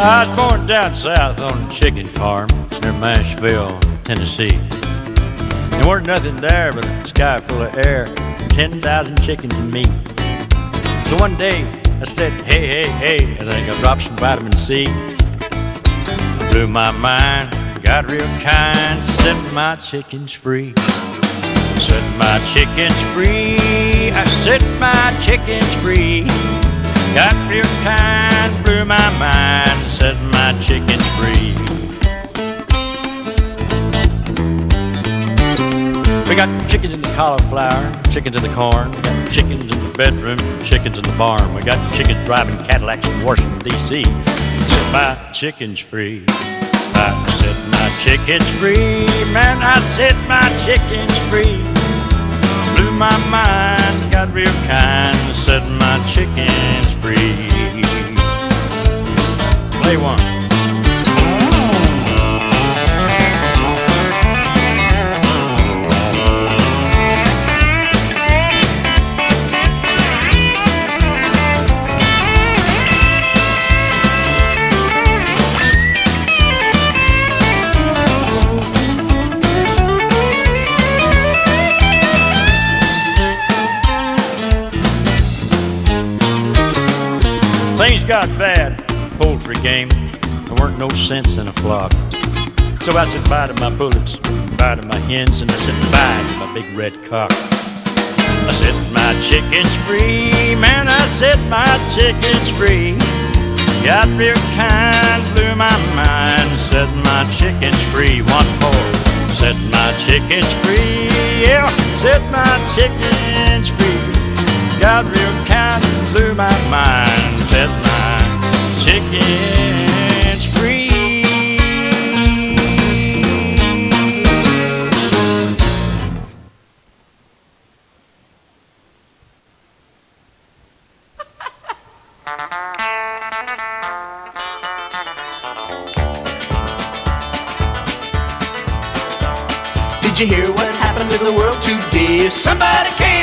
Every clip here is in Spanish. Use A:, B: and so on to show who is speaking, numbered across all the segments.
A: I was born down south on a chicken farm near Nashville, Tennessee. There weren't nothing there but a sky full of air, 10,000 chickens and me. So one day I said, hey, hey, hey, and I think I dropped some vitamin C. I blew my mind, got real kind, set my chickens free. Set my chickens free, I set my chickens free. Got real kind, blew my mind, set my chickens free. We got chickens in the cauliflower, chickens in the corn, we got chickens in the bedroom, chickens in the barn. We got chickens driving Cadillacs in Washington, D.C. Set my chickens free. I set my chickens free, man, I set my chickens free. My mind, got real kind, set my chickens free. Play one. Got bad, poultry game. There weren't no sense in a flock. So I said bye to my bullets, bye to my hens, and I said bye to my big red cock. I set my chickens free, man, I set my chickens free. Got real kind, blew my mind, set my chickens free. One more, set my chickens free, yeah, set my chickens free. Got real kind, blew my mind, set my chickens free.
B: Did you hear what happened to the world today? Somebody came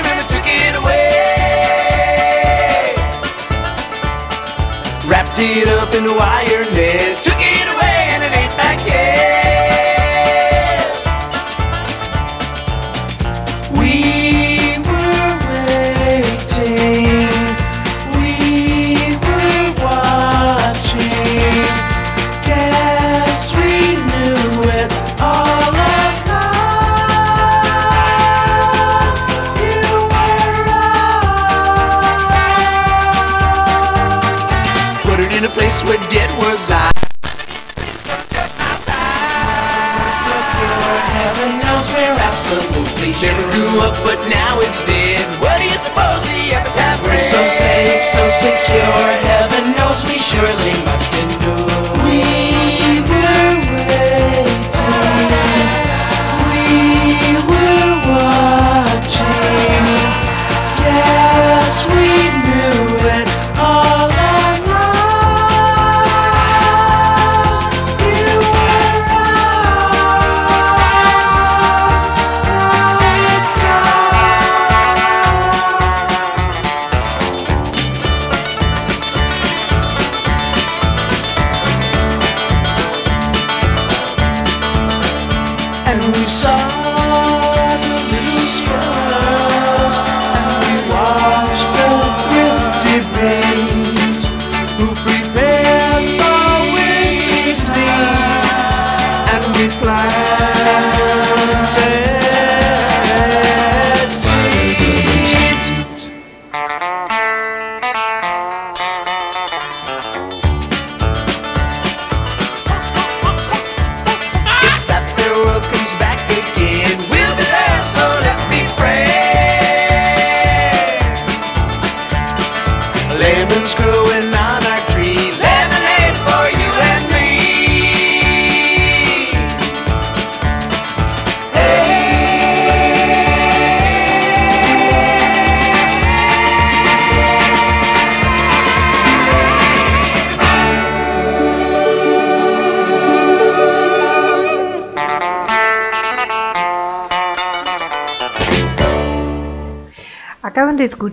B: It up in a wire net, so safe, so secure. Heaven knows we surely must endure.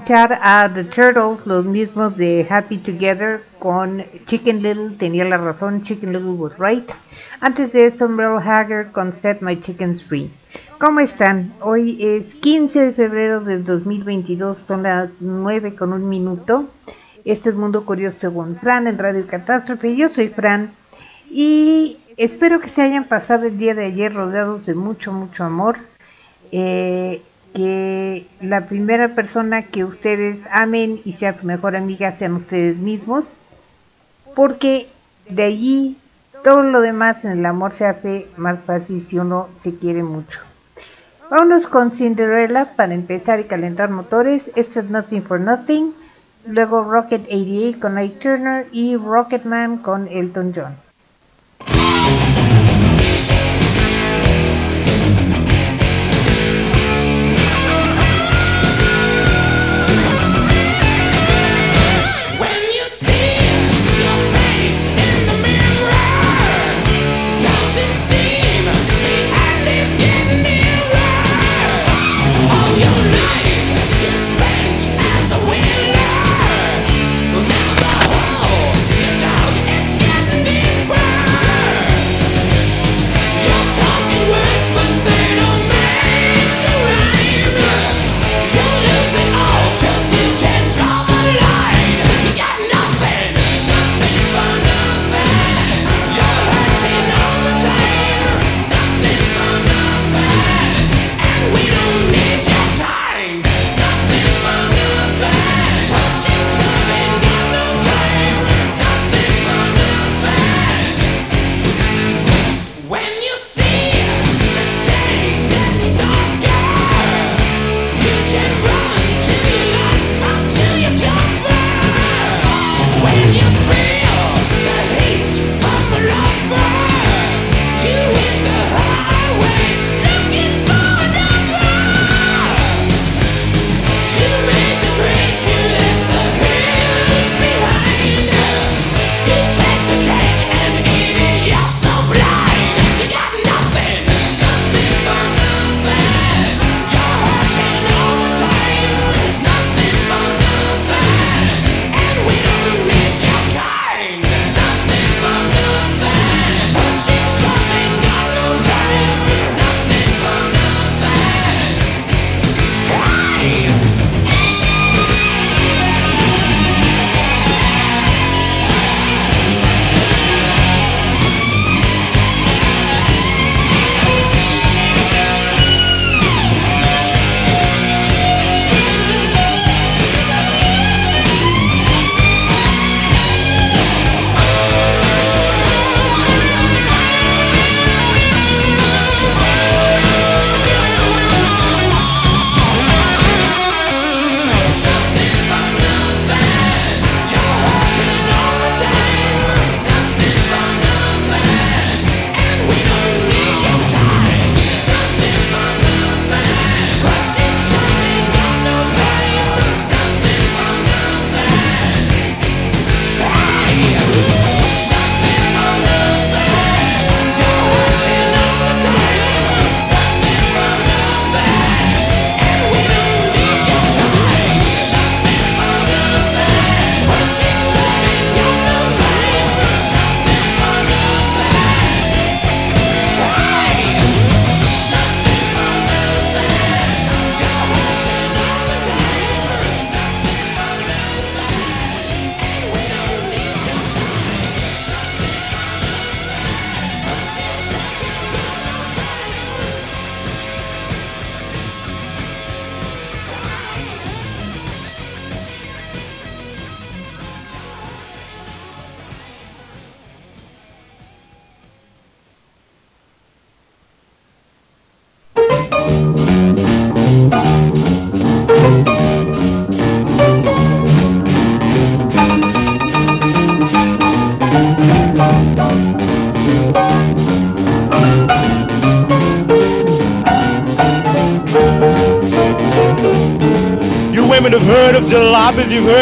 C: Escuchar a The Turtles, los mismos de Happy Together, con Chicken Little, tenía la razón, Chicken Little was right. Antes de eso, Merle Haggard con Set My Chickens Free. ¿Cómo están? Hoy es 15 de febrero del 2022, son las 9 con un minuto. Este es Mundo Curioso según Fran en Radio Catástrofe. Yo soy Fran y espero que se hayan pasado el día de ayer rodeados de mucho, mucho amor. Eh, que la primera persona que ustedes amen y sea su mejor amiga sean ustedes mismos, porque de allí todo lo demás en el amor se hace más fácil si uno se quiere mucho. Vámonos con Cinderella para empezar y calentar motores. Este es Nothing for Nothing. Luego Rocket 88 con Ike Turner y Rocketman con Elton John.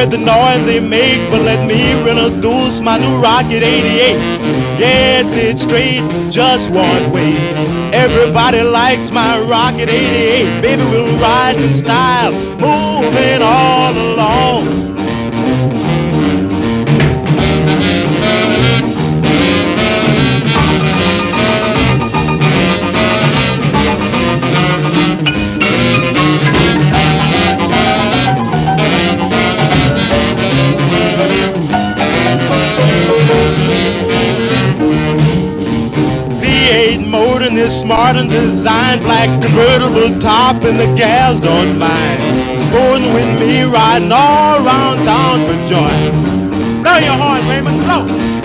D: Heard the noise they make, but let me introduce my new Rocket 88. Yes, it's straight, just one way. Everybody likes my Rocket 88. Baby, we'll ride in style, moving all along. And designed. Black convertible top and the gals don't mind. Sporting with me, riding all around town for joy. Blow your horn, Raymond, blow.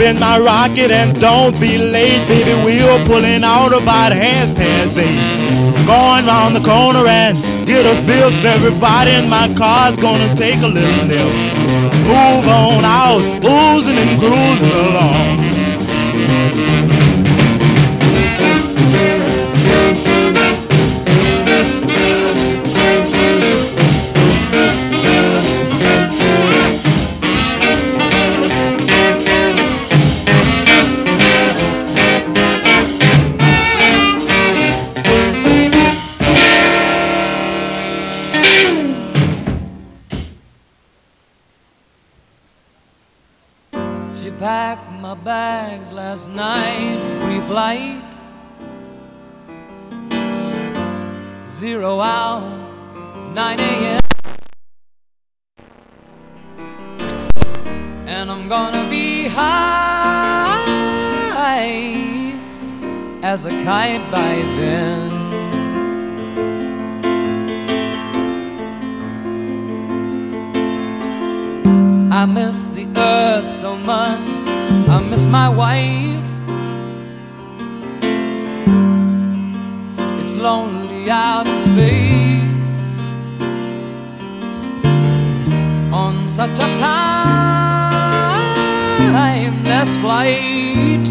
D: In my rocket and don't be late, baby. We're pulling out about half past eight. Going round the corner and get a fifth. Everybody in my car's gonna take a little nip. Move on out, oozing and cruising along. my wife. It's lonely out in space on such a timeless flight.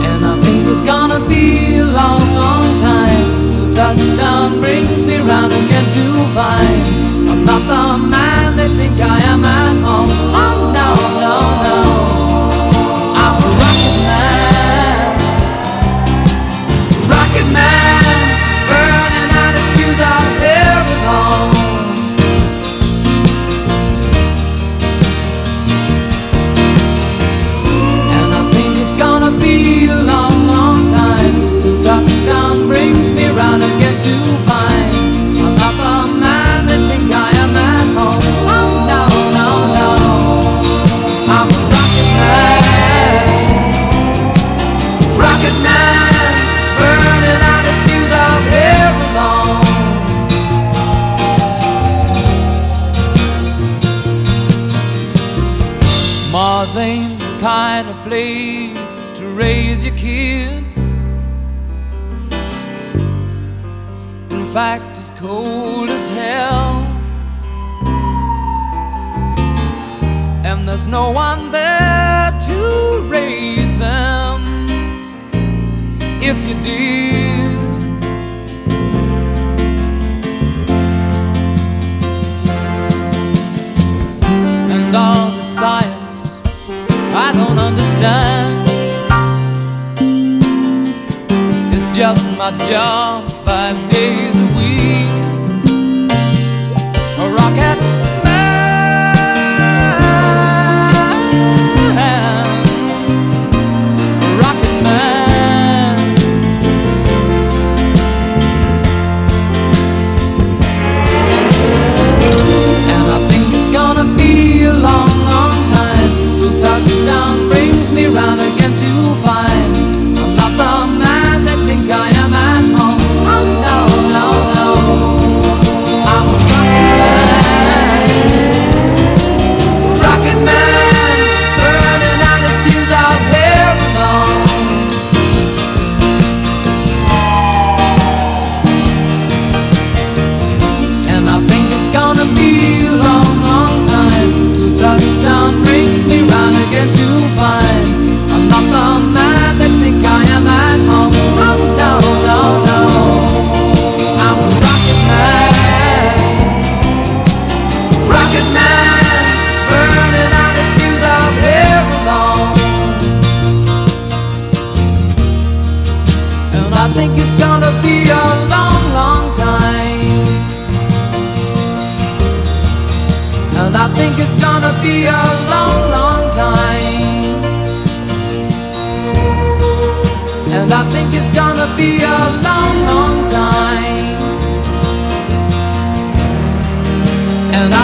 D: And I think it's gonna be a long, long time touchdown brings me round again to find I'm not the man they think I am at home. Oh no, no, no. no one there to raise them. If you did, and all the science I don't understand, it's
E: just my job
D: five days a week.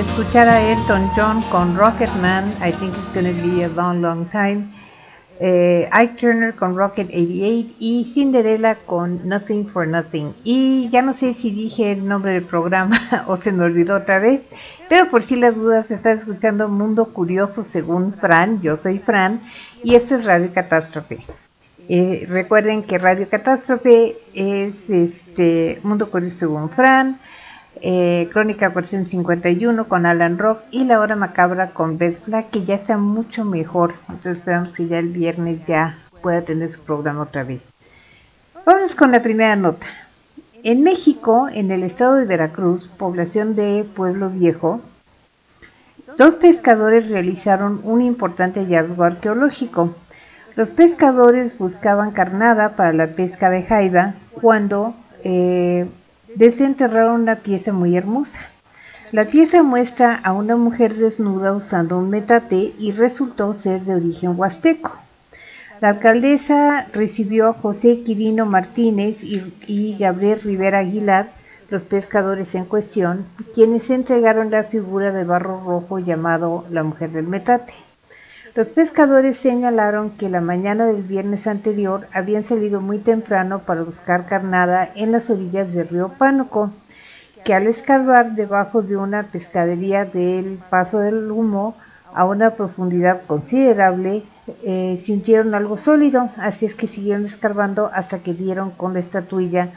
C: Escuchar a Elton John con Rocketman, I think it's to be a long, long time. Eh, Ike Turner con Rocket 88 y Cinderella con Nothing for Nothing. Y ya no sé si dije el nombre del programa o se me olvidó otra vez, pero por si las dudas está escuchando Mundo Curioso según Fran, yo soy Fran y esto es Radio Catástrofe. Eh, recuerden que Radio Catástrofe es este Mundo Curioso según Fran eh, Crónica 451 con Alan Rock y La Hora Macabra con Beth Black, que ya está mucho mejor. Entonces esperamos que ya el viernes ya pueda tener su programa otra vez. Vamos con la primera nota. En México, en el estado de Veracruz, población de Pueblo Viejo, dos pescadores realizaron un importante hallazgo arqueológico. Los pescadores buscaban carnada para la pesca de jaiba cuando eh, desenterraron una pieza muy hermosa. La pieza muestra a una mujer desnuda usando un metate y resultó ser de origen huasteco. La alcaldesa recibió a José Quirino Martínez y, Gabriel Rivera Aguilar, los pescadores en cuestión, quienes entregaron la figura de barro rojo llamado la mujer del metate. Los pescadores señalaron que la mañana del viernes anterior habían salido muy temprano para buscar carnada en las orillas del río Pánuco, que al escarbar debajo de una pescadería del Paso del Humo a una profundidad considerable, eh, sintieron algo sólido, así es que siguieron escarbando hasta que dieron con la estatuilla,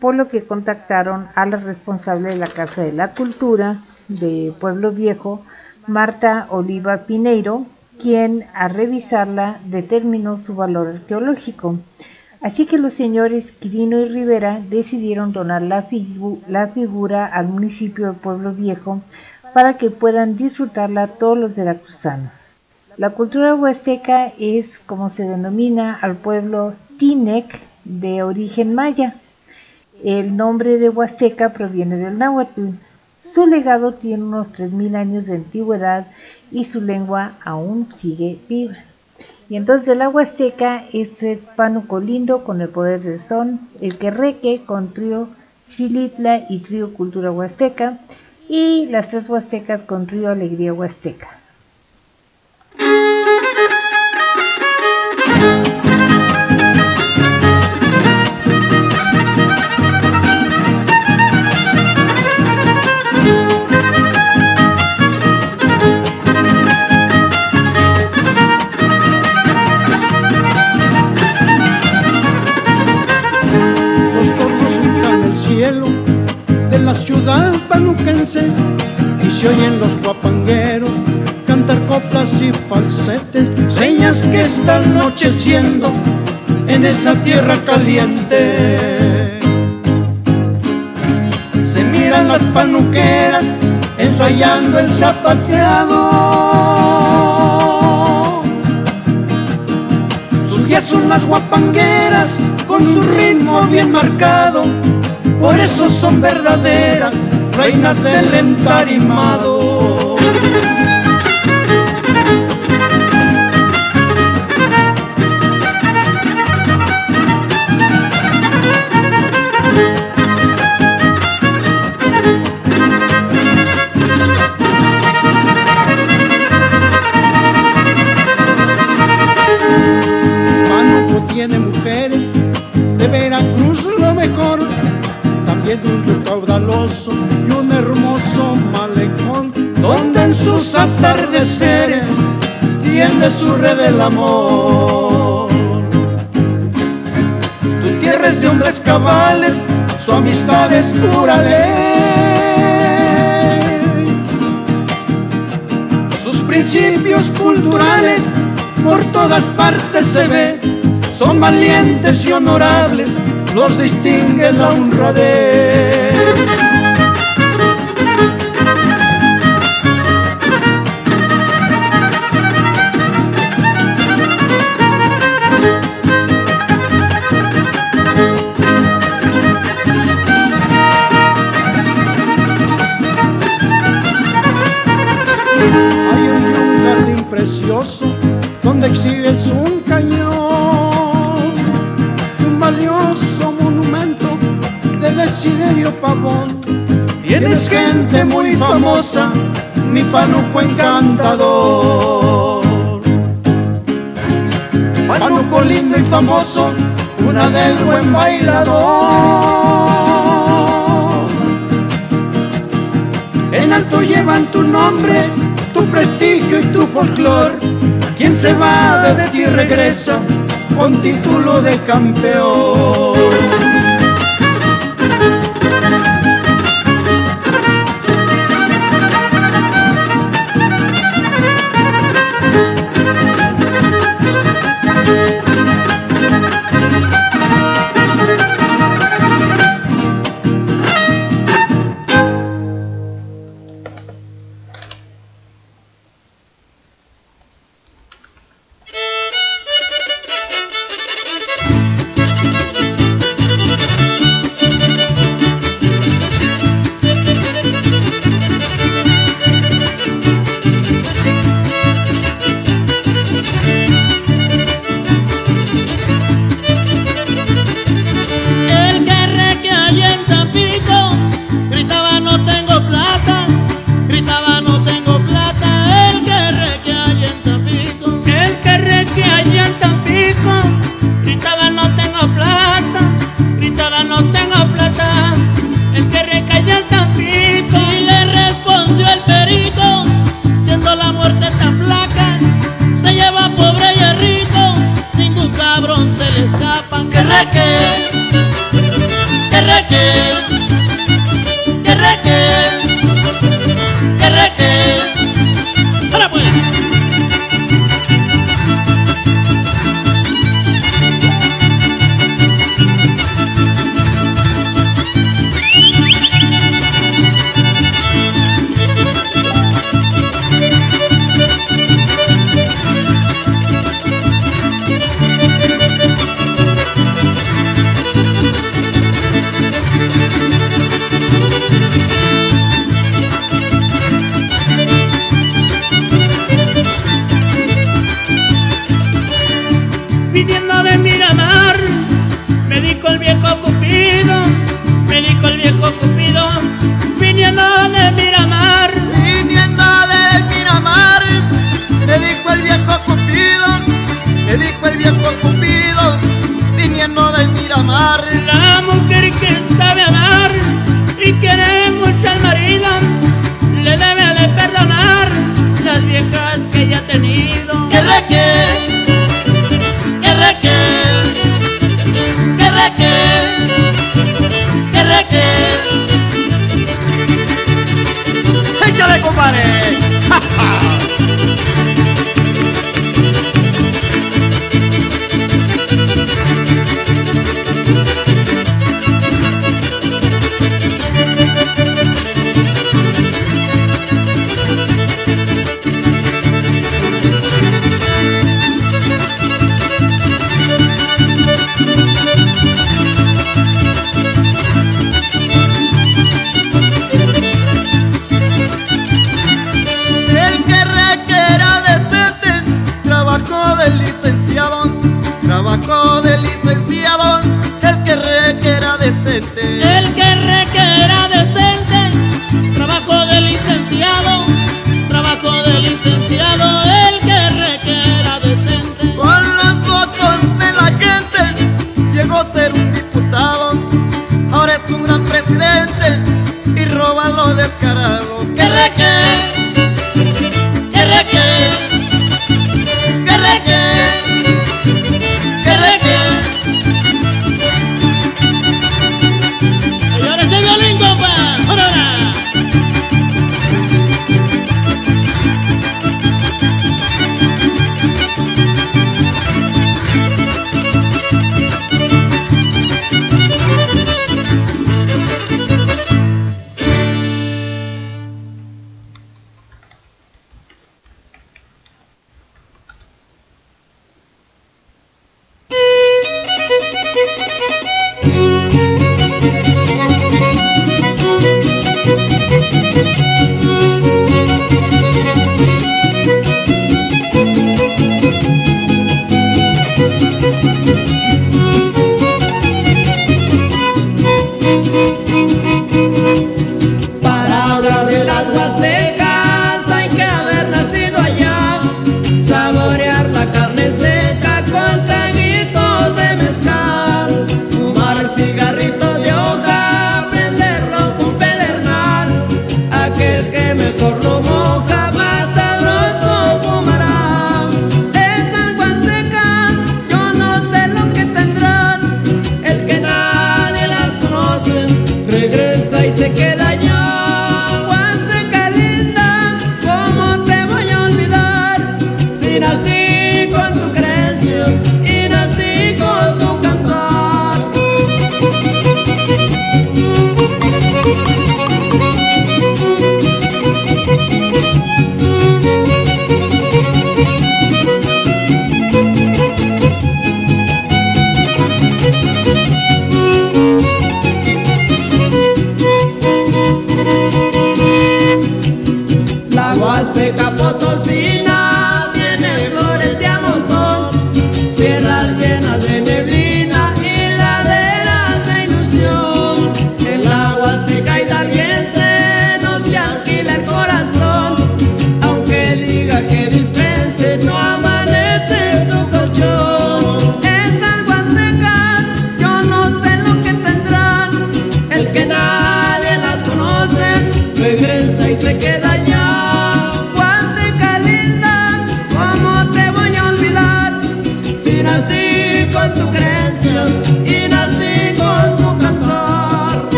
C: por lo que contactaron a la responsable de la Casa de la Cultura de Pueblo Viejo, Marta Oliva Pineiro, quien a revisarla determinó su valor arqueológico. Así que los señores Quirino y Rivera decidieron donar la, la, figura al municipio de Pueblo Viejo para que puedan disfrutarla todos los veracruzanos. La cultura huasteca es como se denomina al pueblo Tinec de origen maya. El nombre de Huasteca proviene del náhuatl. Su legado tiene unos 3.000 años de antigüedad y su lengua aún sigue viva. Y entonces la Huasteca, esto es Pánuco Lindo con el poder del son, el Querreque con trío Chilitla y trío Cultura Huasteca, y las tres Huastecas con trío Alegría Huasteca.
E: Ciudad panuquense y se oyen los guitarras y falsetes, señas que está anocheciendo en esa tierra caliente. Se miran las panuqueras ensayando el zapateado. Sus guías son las guapangueras con su ritmo bien marcado, por eso son verdaderas reinas del entarimado. Y un hermoso malecón, donde en sus atardeceres tiende su red del amor. Tu tierra es de hombres cabales, su amistad es pura ley. Sus principios culturales por todas partes se ve, son valientes y honorables, los distingue la honradez. Exhibes un cañón, un valioso monumento de Desiderio Pavón. Tienes gente muy famosa, mi panuco encantador. Panuco lindo y famoso, una del buen bailador. En alto llevan tu nombre, tu prestigio y tu folclor. Quien se va de ti regresa con título de campeón.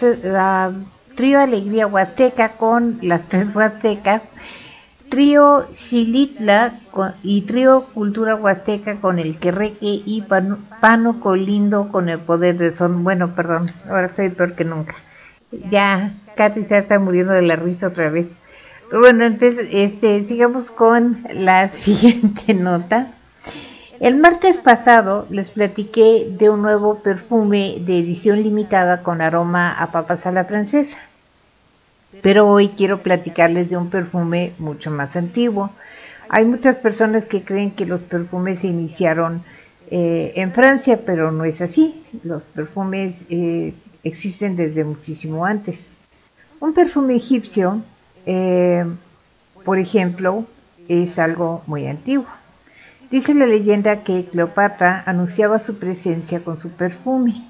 B: Las
C: tre- la trío Alegría Huasteca con las tres Huastecas, trío Xilitla con- y trío Cultura Huasteca con el Querreque y Pano, Pano Colindo con el poder de son. Bueno, perdón, ahora soy peor que nunca. Ya, Katy se está muriendo de la risa otra vez. Bueno, entonces, este, sigamos con la siguiente nota. El martes pasado les platiqué de un nuevo perfume de edición limitada con aroma a papas a la francesa. Pero hoy quiero platicarles de un perfume mucho más antiguo. Hay muchas personas que creen que los perfumes se iniciaron eh, en Francia, pero no es así. Los perfumes eh, existen desde muchísimo antes. Un perfume egipcio, eh, por ejemplo, es algo muy antiguo. Dice la leyenda que Cleopatra anunciaba su presencia con su perfume,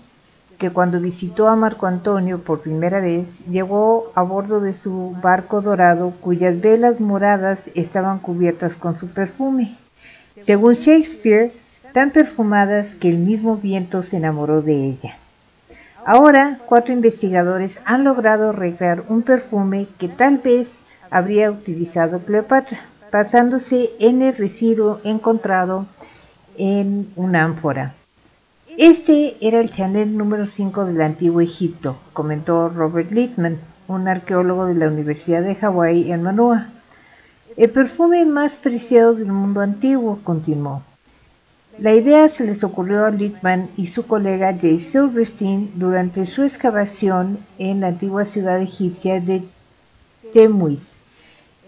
C: que cuando visitó a Marco Antonio por primera vez, llegó a bordo de su barco dorado cuyas velas moradas estaban cubiertas con su perfume. Según Shakespeare, tan perfumadas que el mismo viento se enamoró de ella. Ahora, cuatro investigadores han logrado recrear un perfume que tal vez habría utilizado Cleopatra, basándose en el residuo encontrado en una ánfora. Este era el Chanel número 5 del antiguo Egipto, comentó Robert Littman, un arqueólogo de la Universidad de Hawái en Manoa. El perfume más preciado del mundo antiguo, continuó. La idea se les ocurrió a Littman y su colega Jay Silverstein durante su excavación en la antigua ciudad egipcia de Temuis,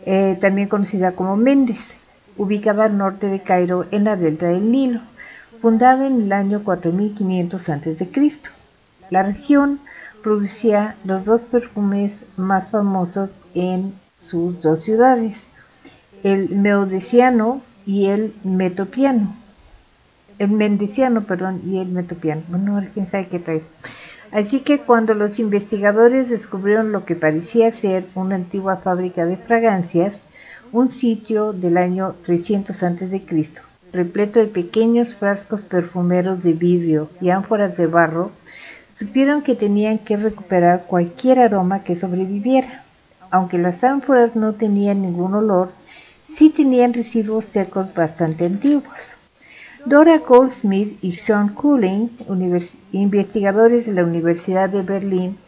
C: eh, también conocida como Méndez, ubicada al norte de Cairo en la delta del Nilo, fundada en el año 4500 a.C. La región producía los dos perfumes más famosos en sus dos ciudades, el meodesiano y el metopiano el mendiciano, perdón, y el metopiano. Bueno, quién sabe qué trae. Así que cuando los investigadores descubrieron lo que parecía ser una antigua fábrica de fragancias, un sitio del año 300 a.C., repleto de pequeños frascos perfumeros de vidrio y ánforas de barro, supieron que tenían que recuperar cualquier aroma que sobreviviera. Aunque las ánforas no tenían ningún olor, sí tenían residuos secos bastante antiguos. Dora Goldsmith y Sean Cooling, investigadores de la Universidad de Berlín,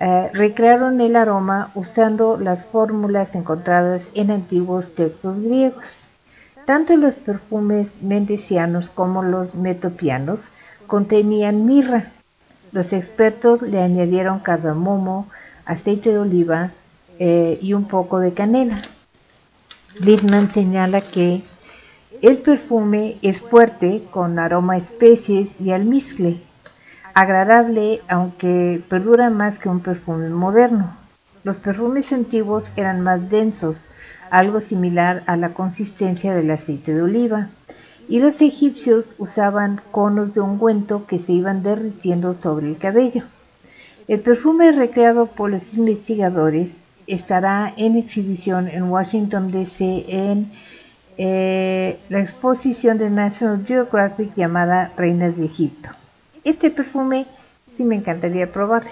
C: eh, recrearon el aroma usando las fórmulas encontradas en antiguos textos griegos. Tanto los perfumes mendecianos como los metopianos contenían mirra. Los expertos le añadieron cardamomo, aceite de oliva eh, y un poco de canela. Liebman señala que el perfume es fuerte, con aroma a especies y almizcle, agradable aunque perdura más que un perfume moderno. Los perfumes antiguos eran más densos, algo similar a la consistencia del aceite de oliva, y los egipcios usaban conos de ungüento que se iban derritiendo sobre el cabello. El perfume recreado por los investigadores estará en exhibición en Washington DC en eh, la exposición de National Geographic llamada Reinas de Egipto. Este perfume sí me encantaría probarlo.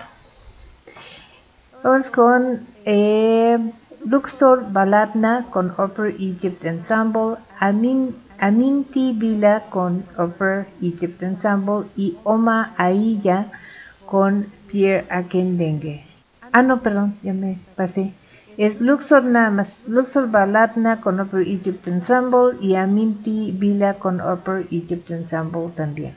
C: Vamos con eh, Luxor Baladna con Upper Egypt Ensemble, Amin, Aminti Vila con Upper Egypt Ensemble y Oma Ailla con Pierre Akendengue. Ah, no, perdón, ya me pasé es Luxor, Namas, Luxor Baladna con Upper Egypt Ensemble y Aminti Vila con Upper Egypt Ensemble también.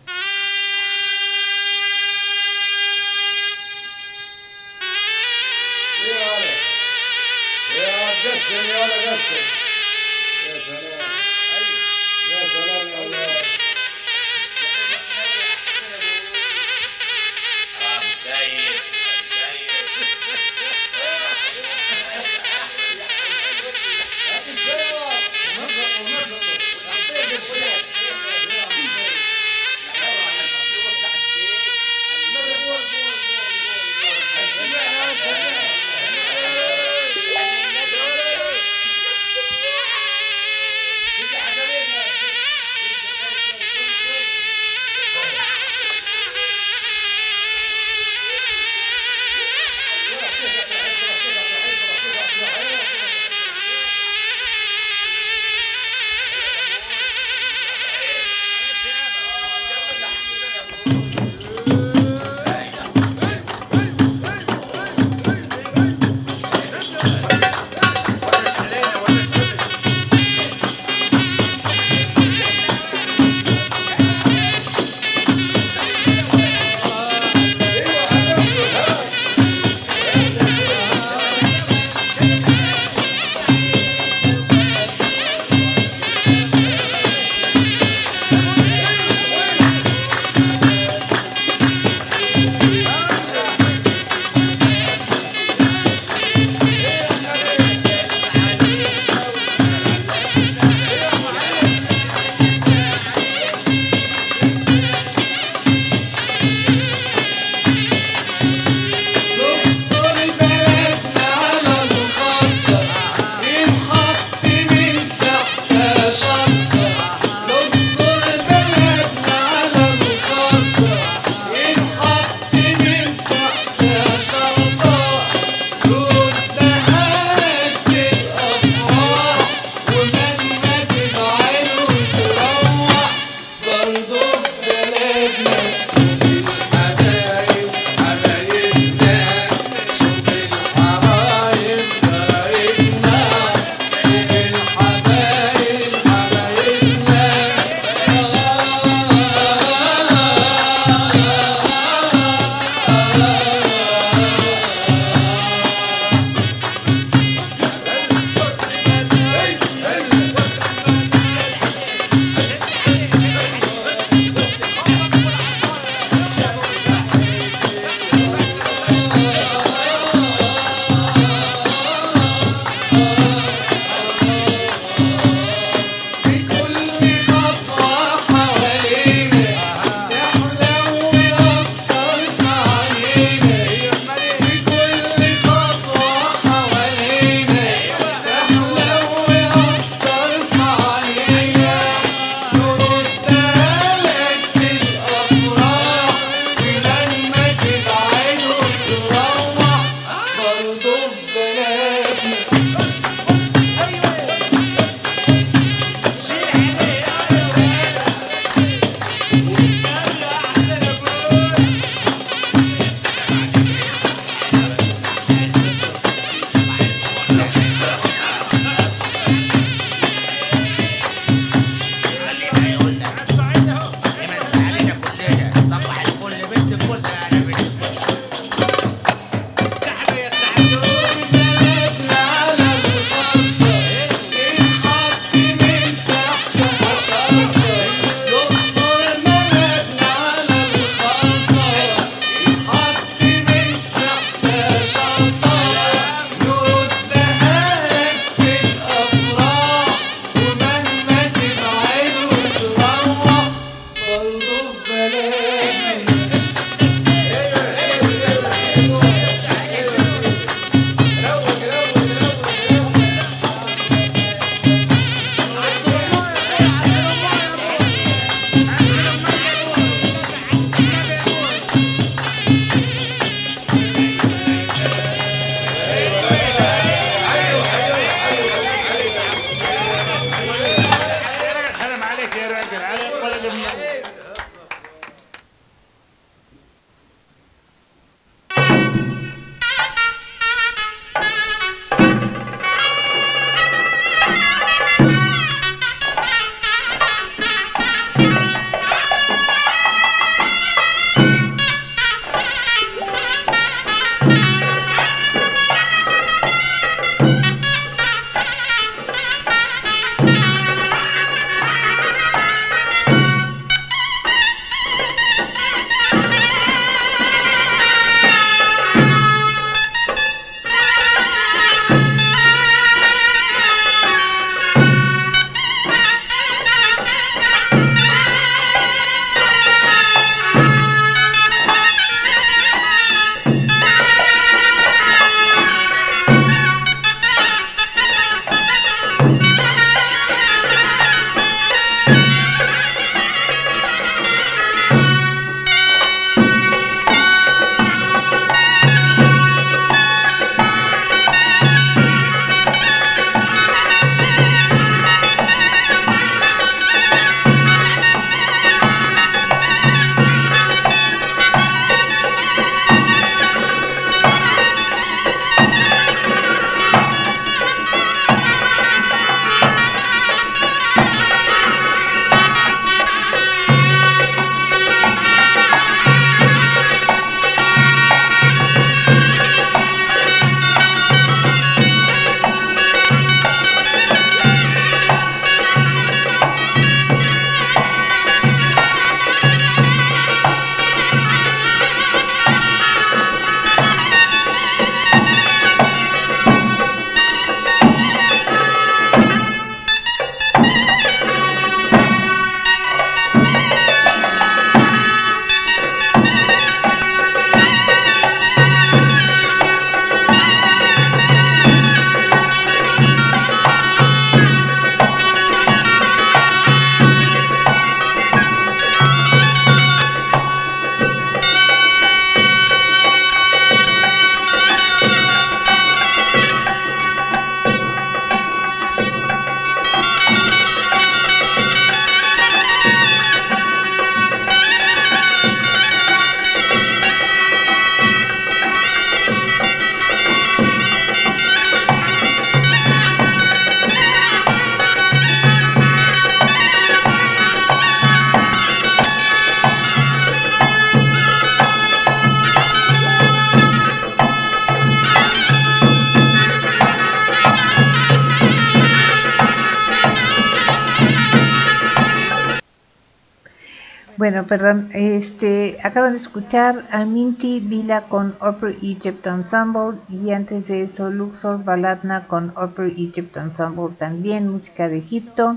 C: Escuchar a Minty Vila con Upper Egypt Ensemble y antes de eso Luxor Baladna con Upper Egypt Ensemble también, música de Egipto.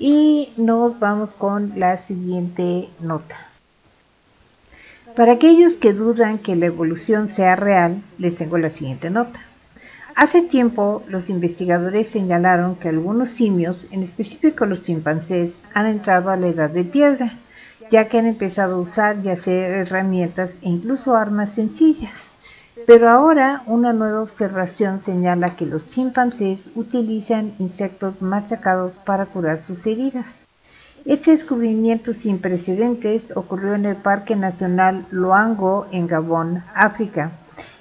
C: Y nos vamos con la siguiente nota. Para aquellos que dudan que la evolución sea real, les tengo la siguiente nota. Hace tiempo, los investigadores señalaron que algunos simios, en específico los chimpancés, han entrado a la edad de piedra, ya que han empezado a usar y hacer herramientas e incluso armas sencillas. Pero ahora una nueva observación señala que los chimpancés utilizan insectos machacados para curar sus heridas. Este descubrimiento sin precedentes ocurrió en el Parque Nacional Loango en Gabón, África,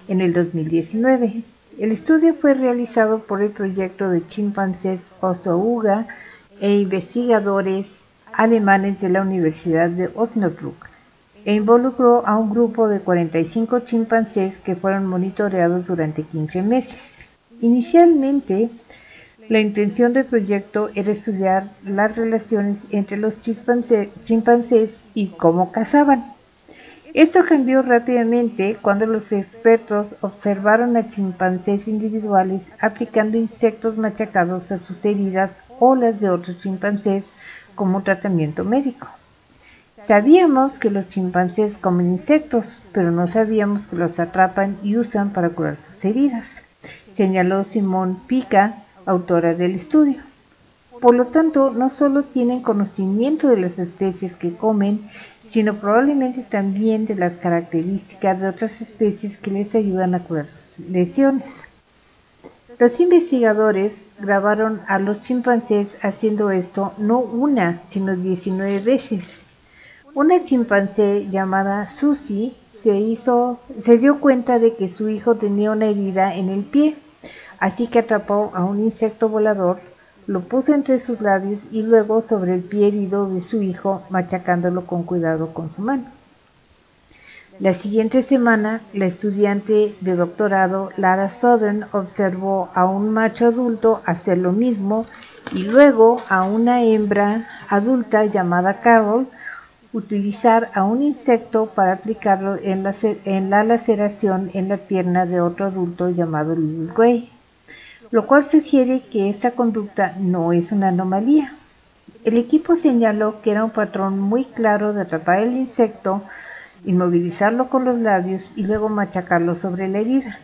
C: en el 2019. El estudio fue realizado por el proyecto de chimpancés Osouga e investigadores alemanes de la Universidad de Osnabrück e involucró a un grupo de 45 chimpancés que fueron monitoreados durante 15 meses. Inicialmente, la intención del proyecto era estudiar las relaciones entre los chimpancés y cómo cazaban. Esto cambió rápidamente cuando los expertos observaron a chimpancés individuales aplicando insectos machacados a sus heridas o las de otros chimpancés como tratamiento médico. Sabíamos que los chimpancés comen insectos, pero no sabíamos que los atrapan y usan para curar sus heridas, señaló Simón Pica, autora del estudio. Por lo tanto, no solo tienen conocimiento de las especies que comen, sino probablemente también de las características de otras especies que les ayudan a curar sus lesiones. Los investigadores grabaron a los chimpancés haciendo esto no una, sino 19 veces. Una chimpancé llamada Susie se, hizo, se dio cuenta de que su hijo tenía una herida en el pie, así que atrapó a un insecto volador lo puso entre sus labios y luego sobre el pie herido de su hijo, machacándolo con cuidado con su mano. La siguiente semana, la estudiante de doctorado Lara Southern observó a un macho adulto hacer lo mismo y luego a una hembra adulta llamada Carol utilizar a un insecto para aplicarlo en la, en la laceración en la pierna de otro adulto llamado Little Gray lo cual sugiere que esta conducta no es una anomalía. El equipo señaló que era un patrón muy claro de atrapar el insecto, inmovilizarlo con los labios y luego machacarlo sobre la herida.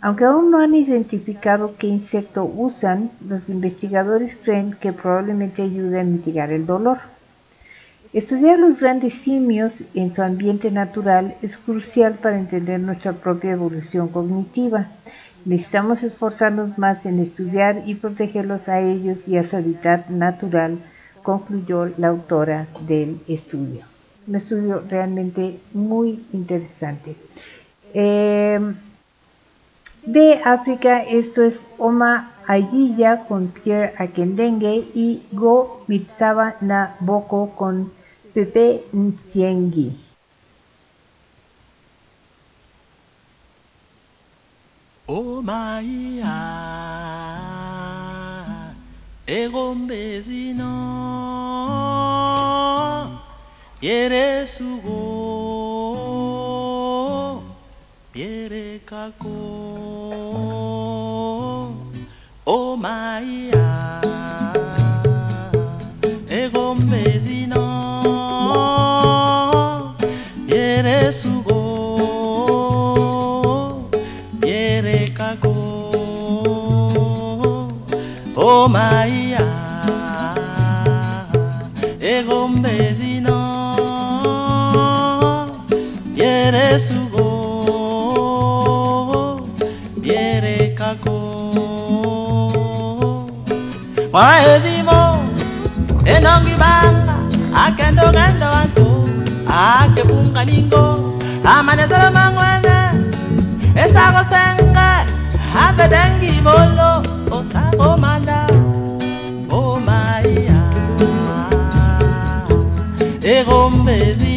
C: Aunque aún no han identificado qué insecto usan, los investigadores creen que probablemente ayude a mitigar el dolor. Estudiar los grandes simios en su ambiente natural es crucial para entender nuestra propia evolución cognitiva Necesitamos esforzarnos más en estudiar y protegerlos a ellos y a su hábitat natural, concluyó la autora del estudio. Un estudio realmente muy interesante. Em, de África, esto es Oma Ayilla con Pierre Akendengue y Go Mitsaba Na Boko con Pepe Ntiengi.
F: Oh Maia yere sugo yere kako Oh Maia egombezi no. Yere sugo Oh Maia egombezi no sugo biere kako wa edimo enangi akendo gendo antu ake ningo
G: amane zala mangwene
C: esa go senga habe egombezi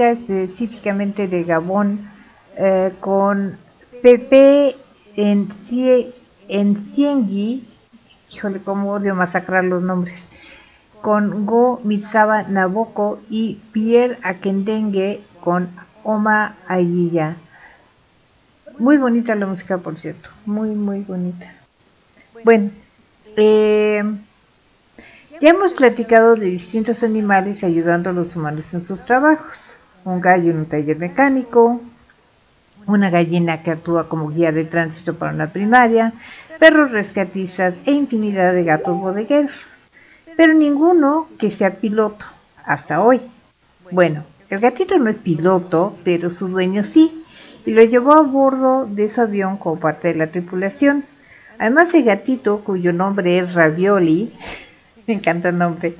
C: Específicamente de Gabón, eh, con Pepe Encie- Enciengui, híjole, cómo odio masacrar los nombres, con Go Mitsaba Naboko y Pierre Akendengue con Oma Ayilla. Muy bonita la música, por cierto, muy, muy bonita. Bueno, eh, ya hemos platicado de distintos animales ayudando a los humanos en sus trabajos. Un gallo en un taller mecánico, una gallina que actúa como guía de tránsito para una primaria, perros rescatistas e infinidad de gatos bodegueros. Pero ninguno que sea piloto, hasta hoy. Bueno, el gatito no es piloto, pero su dueño sí, y lo llevó a bordo de su avión como parte de la tripulación. Además, el gatito, cuyo nombre es Ravioli, me encanta el nombre,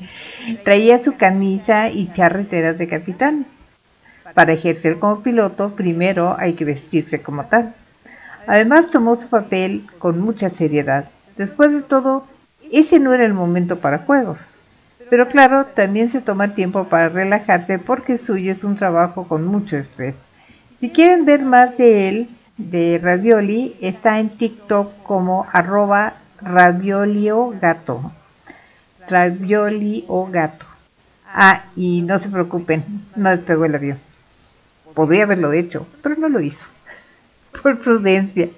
C: traía su camisa y charreteras de capitán. Para ejercer como piloto, primero hay que vestirse como tal. Además, tomó su papel con mucha seriedad. Después de todo, ese no era el momento para juegos. Pero claro, también se toma tiempo para relajarse porque suyo es un trabajo con mucho estrés. Si quieren ver más de él, de Ravioli, está en TikTok como arroba ravioliogato. Ravioli o gato. Ah, y no se preocupen, no despegó el avión. Podría haberlo hecho, pero no lo hizo. Por prudencia.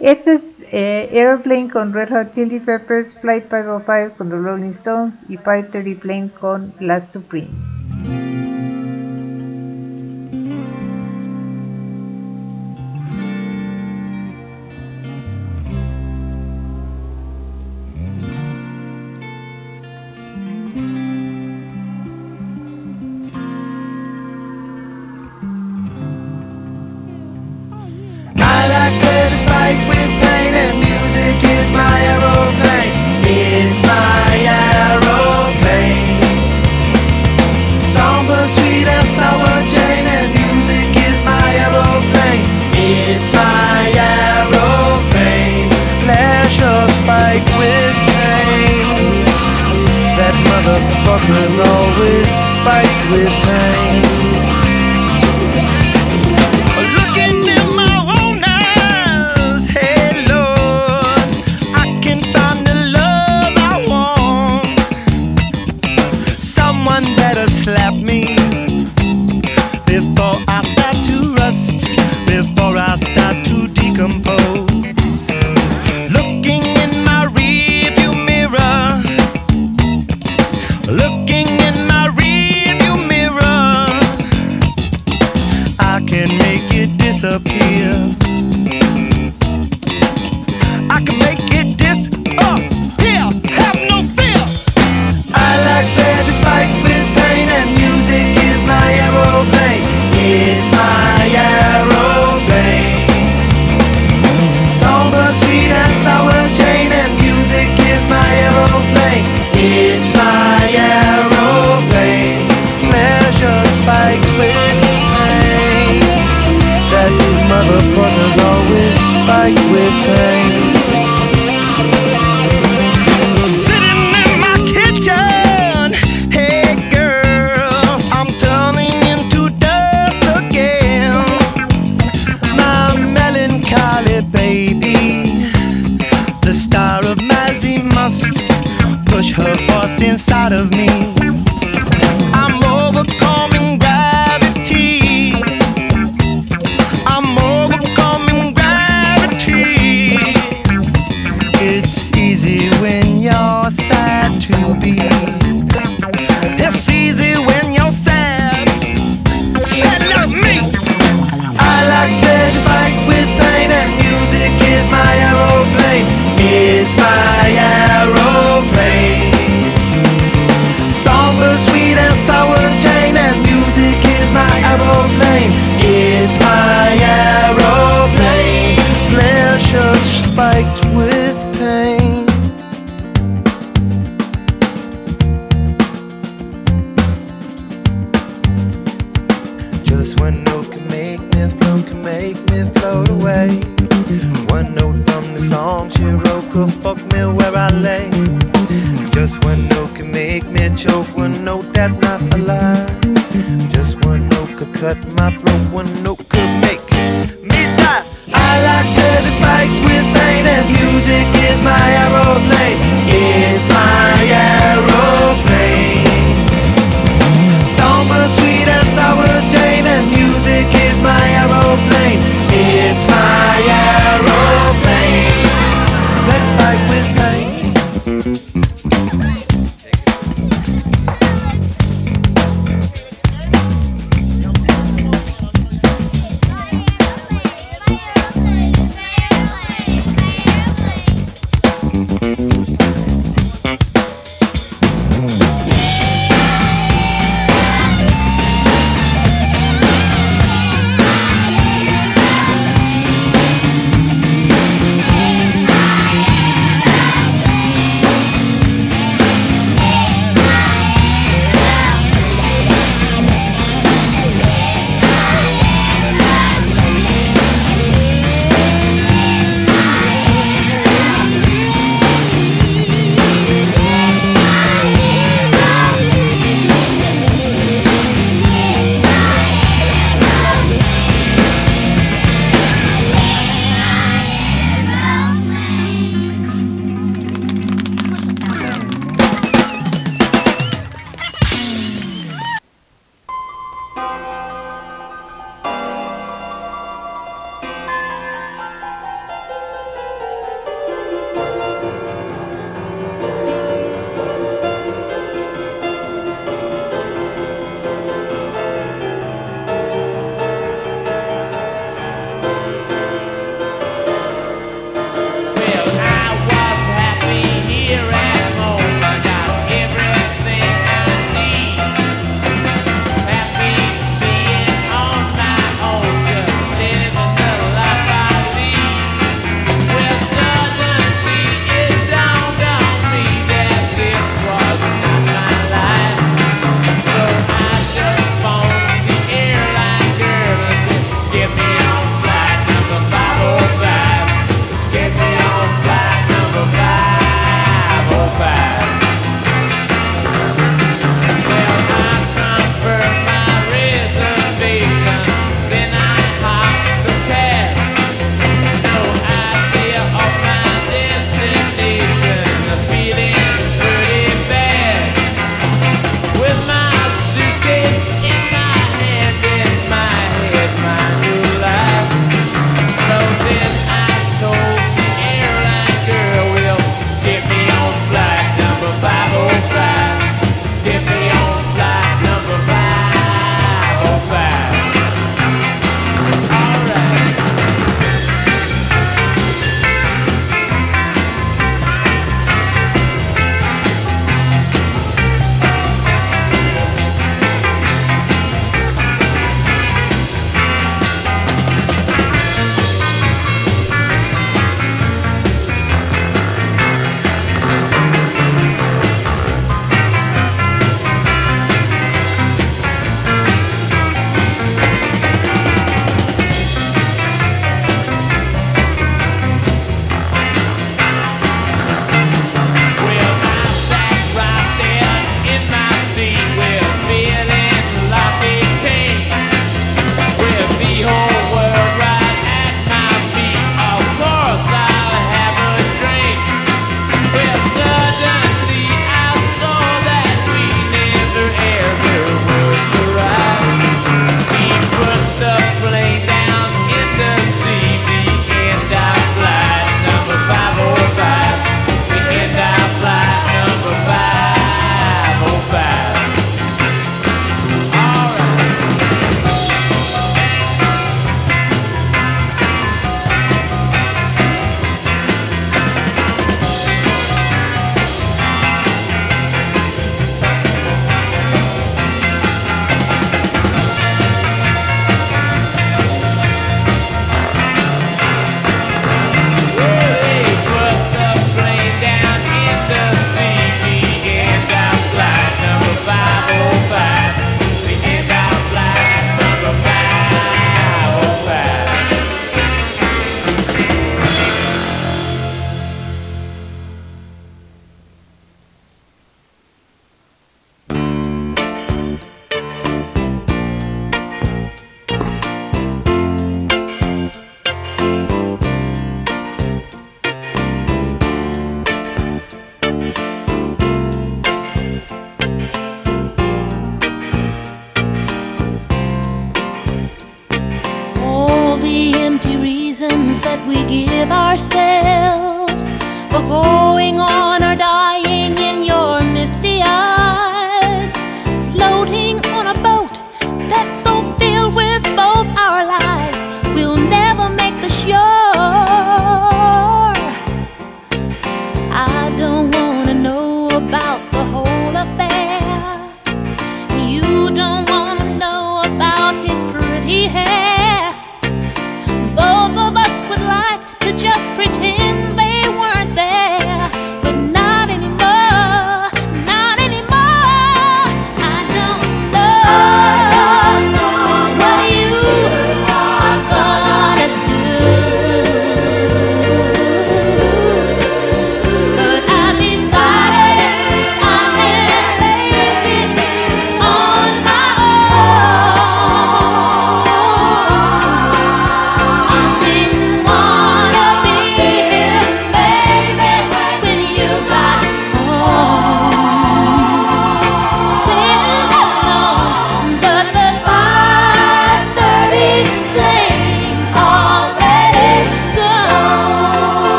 C: Este es eh, Aeroplane con Red Hot Chili Peppers, Flight 505 con The Rolling Stones y 530 Plane con Las Supremes.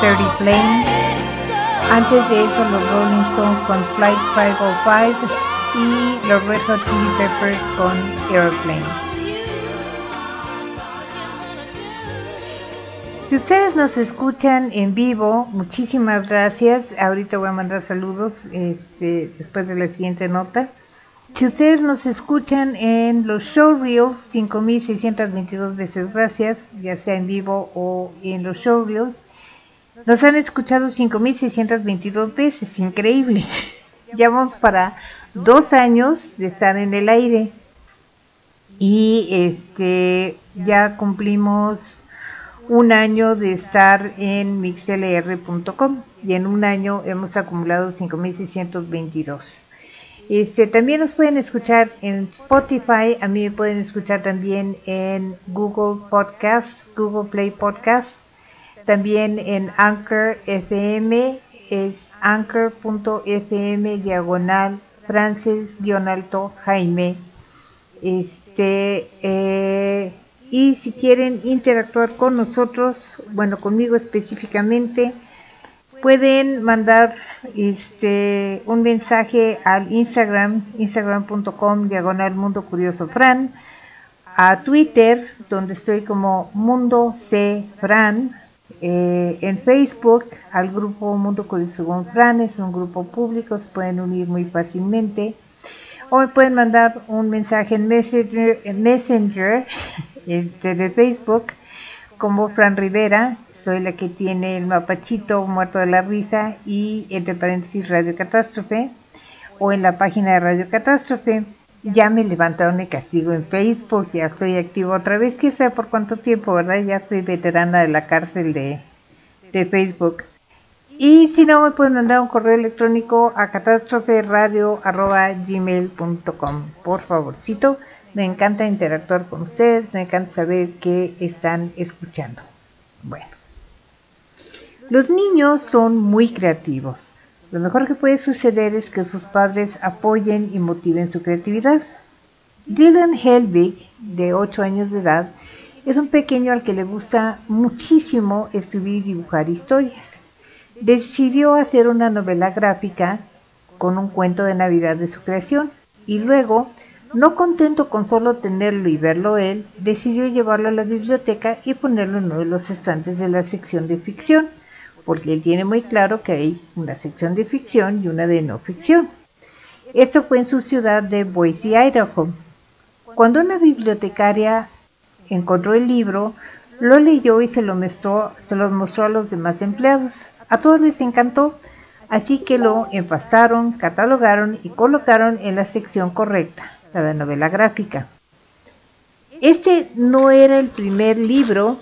H: 530
C: Plane. Antes de eso los Rolling Stones con Flight 505 y los Red Hot Chili Peppers con Aeroplane. Si ustedes nos escuchan en vivo, muchísimas gracias. Ahorita voy a mandar saludos este, después de la siguiente nota. Si ustedes nos escuchan en los showreels, 5622 veces gracias, ya sea en vivo o en los showreels. Nos han escuchado 5622 veces, increíble. Ya vamos para dos años de estar en el aire. Y este ya cumplimos un año de estar en mixlr.com y en un año hemos acumulado 5622. Este, también nos pueden escuchar en Spotify, a mí me pueden escuchar también en Google Podcast, Google Play Podcast, también en Anchor FM, es anchor.fm diagonal Francis-alto Jaime. Este, eh, y si quieren interactuar con nosotros, bueno, conmigo específicamente, pueden mandar este un mensaje al Instagram, instagram.com diagonal mundo curioso Fran, a Twitter, donde estoy como Mundo C Fran, eh, en Facebook al grupo Mundo Curioso con Fran, es un grupo público, se pueden unir muy fácilmente. O me pueden mandar un mensaje en Messenger, en Messenger este, Facebook como Fran Rivera. Soy la que tiene el mapachito muerto de la risa y entre paréntesis Radio Catástrofe o en la página de Radio Catástrofe. Ya me levantaron el castigo en Facebook, ya estoy activo otra vez, que sé por cuánto tiempo, ¿verdad? Ya soy veterana de la cárcel de, de Facebook. Y si no, me pueden mandar un correo electrónico a catástroferadio.gmail.com. Por favorcito, me encanta interactuar con ustedes, me encanta saber qué están escuchando. Bueno, los niños son muy creativos. Lo mejor que puede suceder es que sus padres apoyen y motiven su creatividad. Dylan Helbig, de 8 años de edad, es un pequeño al que le gusta muchísimo escribir y dibujar historias. Decidió hacer una novela gráfica con un cuento de Navidad de su creación y luego, no contento con solo tenerlo y verlo él, decidió llevarlo a la biblioteca y ponerlo en uno de los estantes de la sección de ficción porque él tiene muy claro que hay una sección de ficción y una de no ficción. Esto fue en su ciudad de Boise, Idaho. Cuando una bibliotecaria encontró el libro, lo leyó y se lo mostró, se los mostró a los demás empleados. A todos les encantó, así que lo empastaron, catalogaron y colocaron en la sección correcta, la de novela gráfica. Este no era el primer libro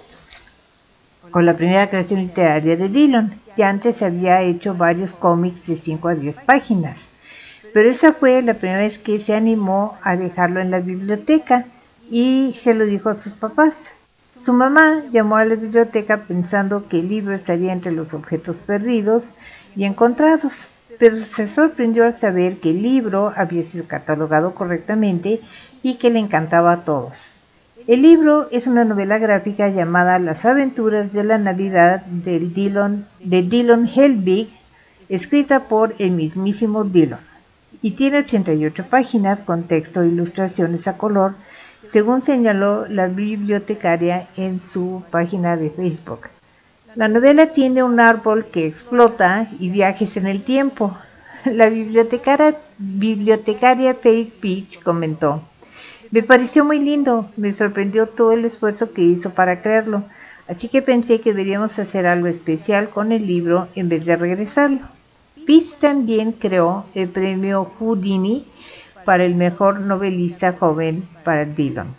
C: con la primera creación literaria de Dillon. Ya antes había hecho varios cómics de 5 a 10 páginas, pero esa fue la primera vez que se animó a dejarlo en la biblioteca y se lo dijo a sus papás. Su mamá llamó a la biblioteca pensando que el libro estaría entre los objetos perdidos y encontrados, pero se sorprendió al saber que el libro había sido catalogado correctamente y que le encantaba a todos. El libro es una novela gráfica llamada Las aventuras de la Navidad de Dillon, de Helbig, escrita por el mismísimo Dillon, y tiene 88 páginas con texto e ilustraciones a color, según señaló la bibliotecaria en su página de Facebook. La novela tiene un árbol que explota y viajes en el tiempo. La bibliotecaria, bibliotecaria comentó, me pareció muy lindo, me sorprendió todo el esfuerzo que hizo para crearlo, así que pensé que deberíamos hacer algo especial con el libro en vez de regresarlo. Peace también creó el premio Houdini para el mejor novelista joven para Dillon.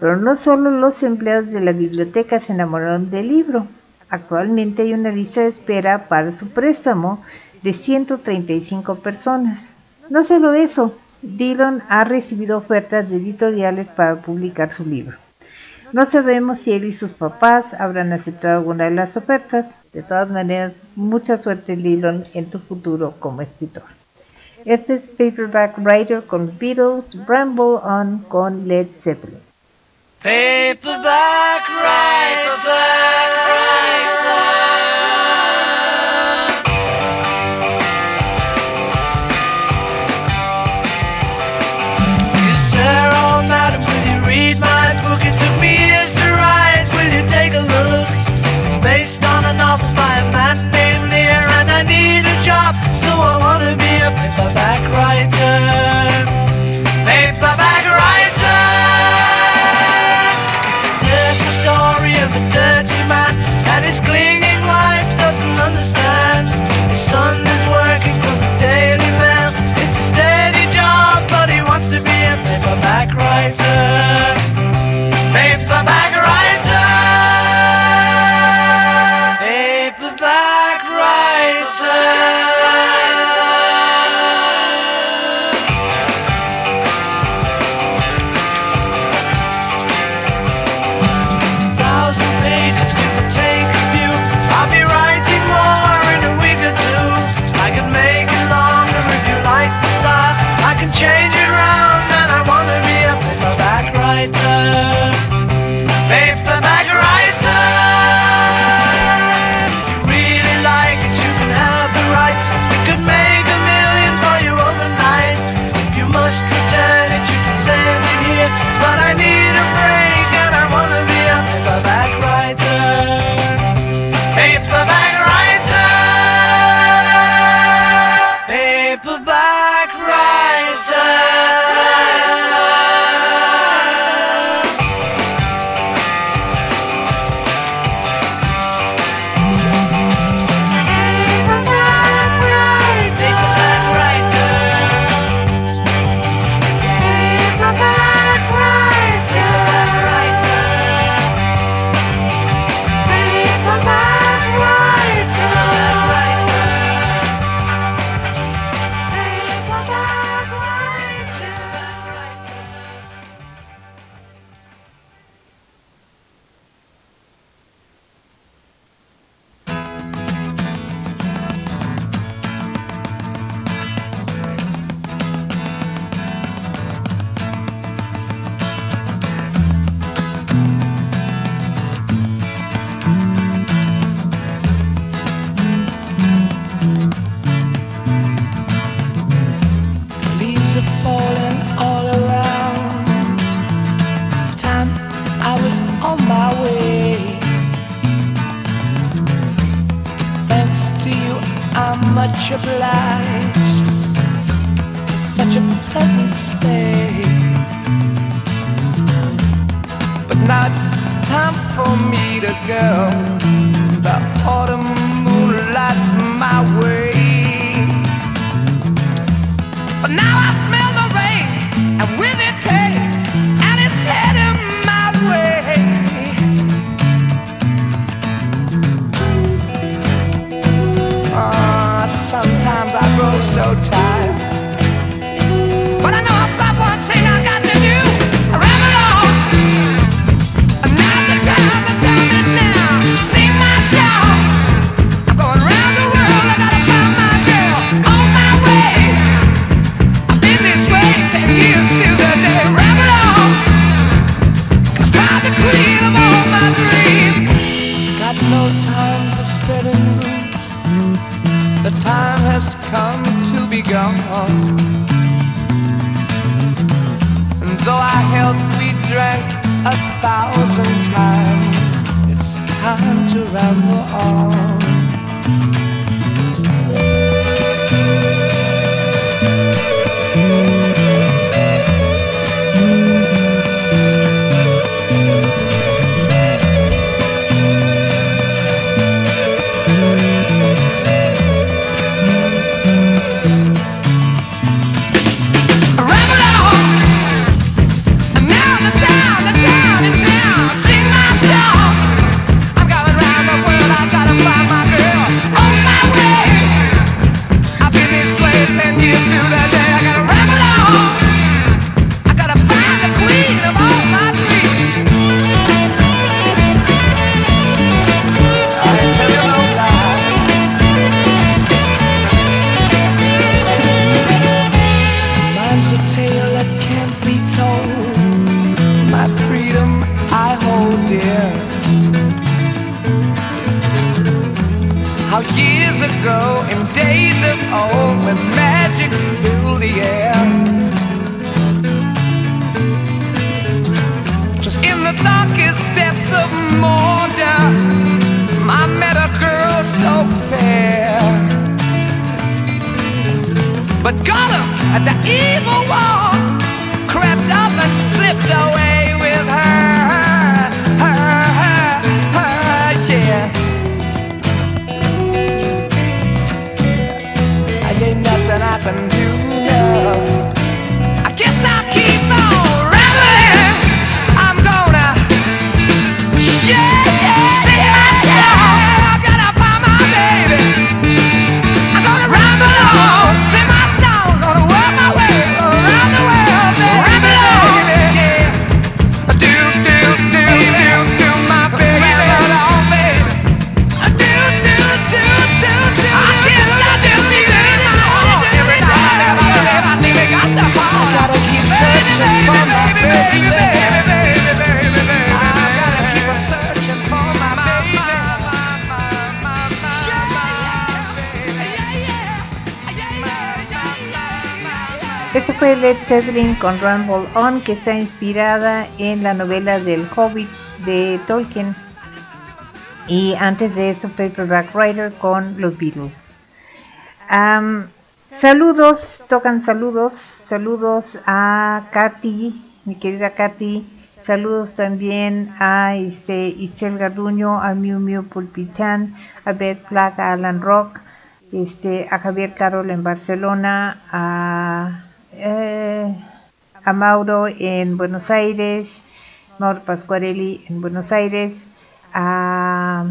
C: Pero no solo los empleados de la biblioteca se enamoraron del libro. Actualmente hay una lista de espera para su préstamo de 135 personas. No solo eso, Dillon ha recibido ofertas de editoriales para publicar su libro. No sabemos si él y sus papás habrán aceptado alguna de las ofertas. De todas maneras, mucha suerte Dillon en tu futuro como escritor. Este es Paperback Writer con Beatles, Ramble On con Led Zeppelin.
B: Paperback Yes,
I: obliged for such a pleasant stay. But now it's time for me to go. The autumn moonlight's my way. But now I smell so tired. Time to ramble
C: con Rumble On, que está inspirada en la novela del Hobbit de Tolkien. Y antes de eso, Paperback Writer con los Beatles. Saludos, tocan saludos. Saludos a Katy, mi querida Katy. Saludos también a este, Isel Garduño, a Miu Miu Pulpichan, a Beth Black, a Alan Rock, este, a Javier Carol en Barcelona, a, eh, a Mauro en Buenos Aires, Mauro Pascuarelli en Buenos Aires, a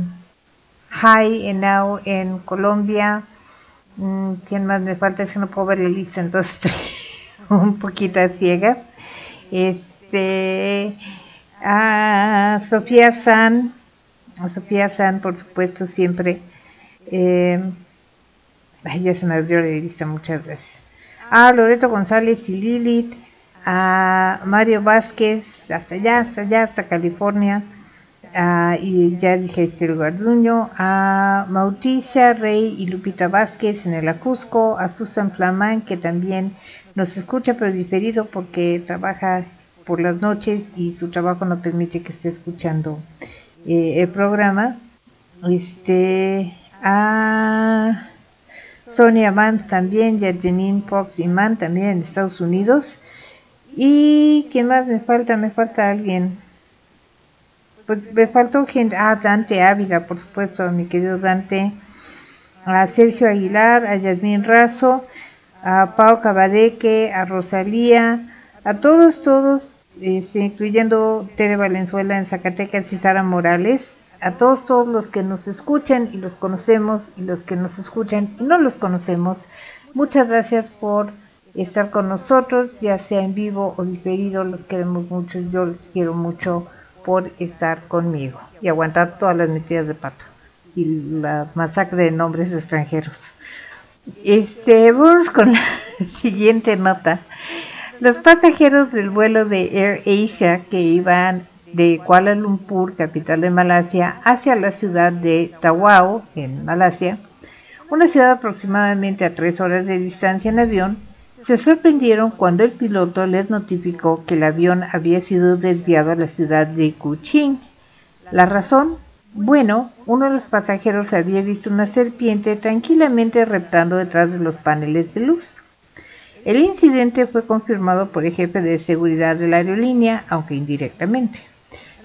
C: Jai Enau en Colombia. Mm, ¿Quién más me falta? Es que no puedo ver la lista, entonces un poquito ciega. Este, a Sofía San, a Sofía San, por supuesto, siempre. Eh, ya se me abrió la lista, muchas gracias. A Loreto González y Lilith, a Mario Vázquez, hasta allá, hasta allá, hasta California. Ah, y ya dije Esther Garduño, a Mauricia Rey y Lupita Vázquez en el Acusco, a Susan Flamán que también nos escucha pero diferido porque trabaja por las noches y su trabajo no permite que esté escuchando eh, el programa. Este, a Sonia Mann también, Janine Fox y Mann también en Estados Unidos. ¿Y quién más me falta? Me falta alguien. Pues me faltó gente. Ah, Dante Ávila, por supuesto, mi querido Dante. A Sergio Aguilar, a Yasmín Razo, a Pau Cabadeque, a Rosalía, a todos, todos, este, incluyendo Tere Valenzuela en Zacatecas y Sara Morales, a todos, todos los que nos escuchan y los conocemos y los que nos escuchan y no los conocemos, muchas gracias por estar con nosotros, ya sea en vivo o diferido, los queremos mucho, yo los quiero mucho por estar conmigo y aguantar todas las metidas de pata y la masacre de nombres extranjeros. Este, vamos con la siguiente nota. Los pasajeros del vuelo de Air Asia que iban de Kuala Lumpur, capital de Malasia, hacia la ciudad de Tawau, en Malasia, una ciudad aproximadamente a tres horas de distancia en avión, se sorprendieron cuando el piloto les notificó que el avión había sido desviado a la ciudad de Kuching. La razón, bueno, uno de los pasajeros había visto una serpiente tranquilamente reptando detrás de los paneles de luz. El incidente fue confirmado por el jefe de seguridad de la aerolínea, aunque indirectamente.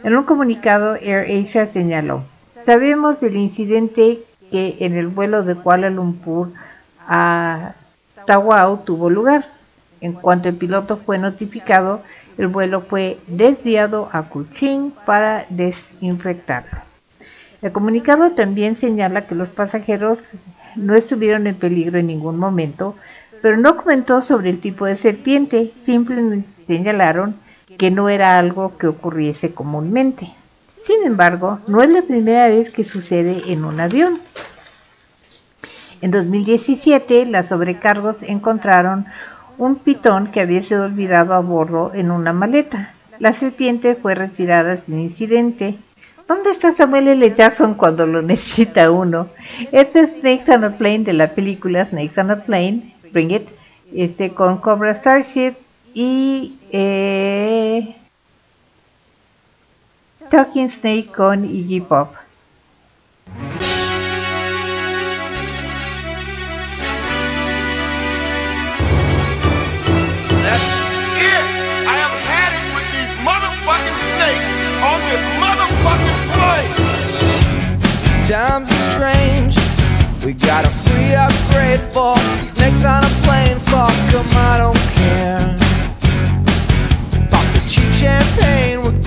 C: En un comunicado, Air Asia señaló, sabemos del incidente que en el vuelo de Kuala Lumpur a Tawau tuvo lugar. En cuanto el piloto fue notificado, el vuelo fue desviado a Kuching para desinfectarlo. El comunicado también señala que los pasajeros no estuvieron en peligro en ningún momento, pero no comentó sobre el tipo de serpiente, simplemente señalaron que no era algo que ocurriese comúnmente. Sin embargo, no es la primera vez que sucede en un avión. En 2017, las sobrecargos encontraron un pitón que había sido olvidado a bordo en una maleta. La serpiente fue retirada sin incidente. ¿Dónde está Samuel L. Jackson cuando lo necesita uno? Este es Snakes on a Plane de la película Snakes on a Plane, Bring It, este, con Cobra Starship y eh, Talking Snake con Iggy Pop.
J: Times are strange. We got a free upgrade for snakes on a plane. Fuck 'em, I don't care. Pop the cheap champagne.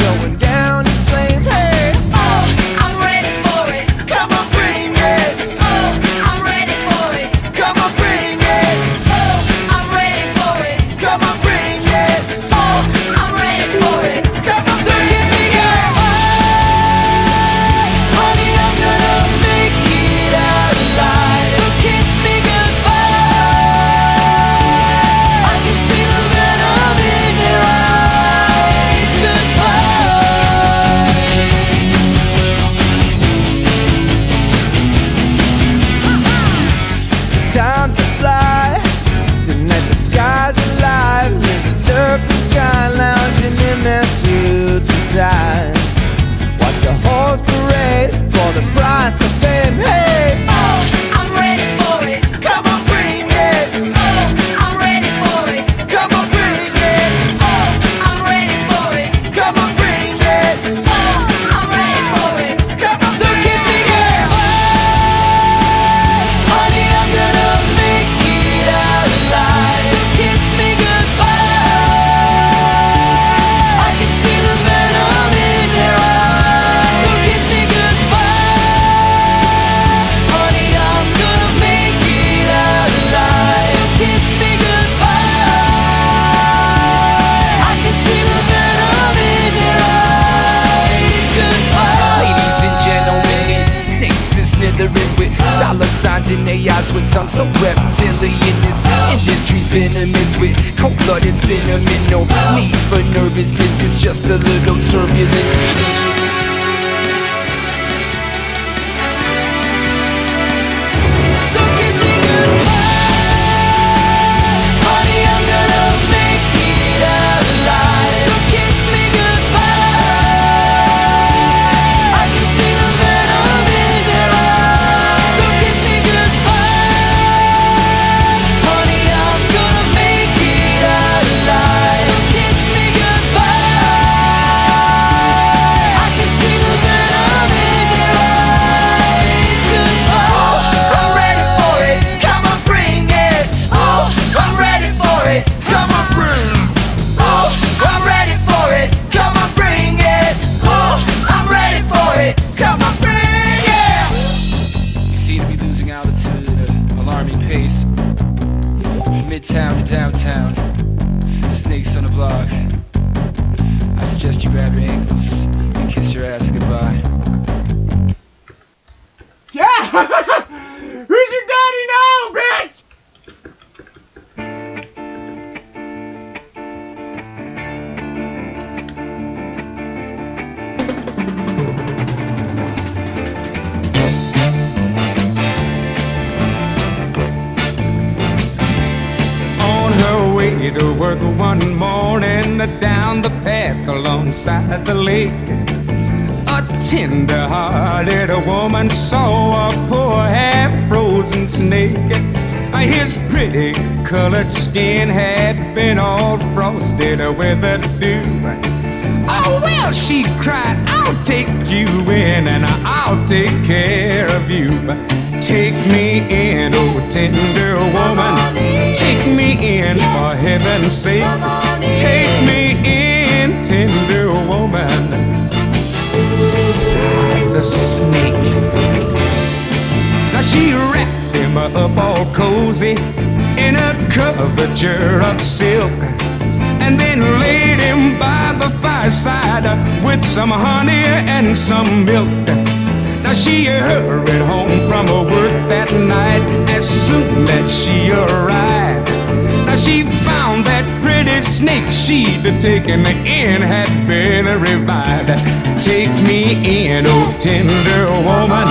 J: In,
K: oh
L: tender woman.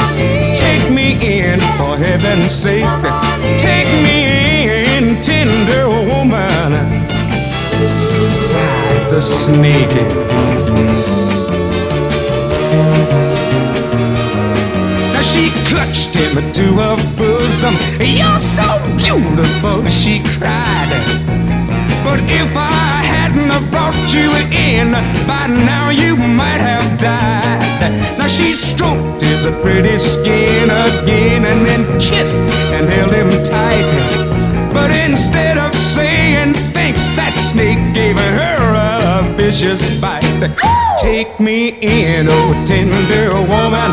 L: Take me in for heaven's sake. Take me in, tender woman sighed the snake. Now she clutched him to her bosom. You're so beautiful, she cried. But if I hadn't have brought you in, by now you might have died. His pretty skin again and then kissed and held him tight. But instead of saying thanks, that snake gave her a vicious bite. Take me in, oh tender woman.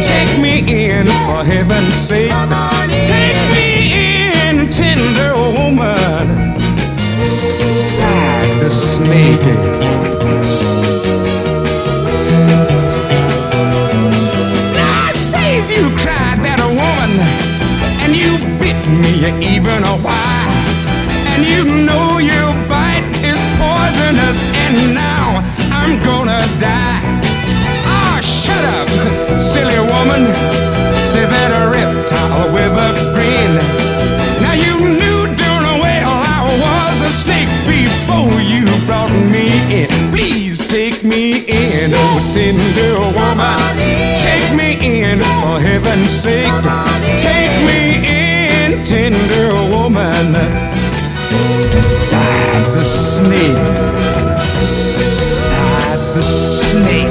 L: Take me in for heaven's sake. Take me in, tender woman. Sighed the snake. Me even a while. And you know your bite is poisonous, and now I'm gonna die. Ah, shut up, silly woman. Say that a reptile with a grin. Now you knew darn well I was a snake before you brought me in. Please take me in, oh tender woman. Take me in for heaven's sake. Take me in, tender woman. Sighed the snake. Sighed the snake.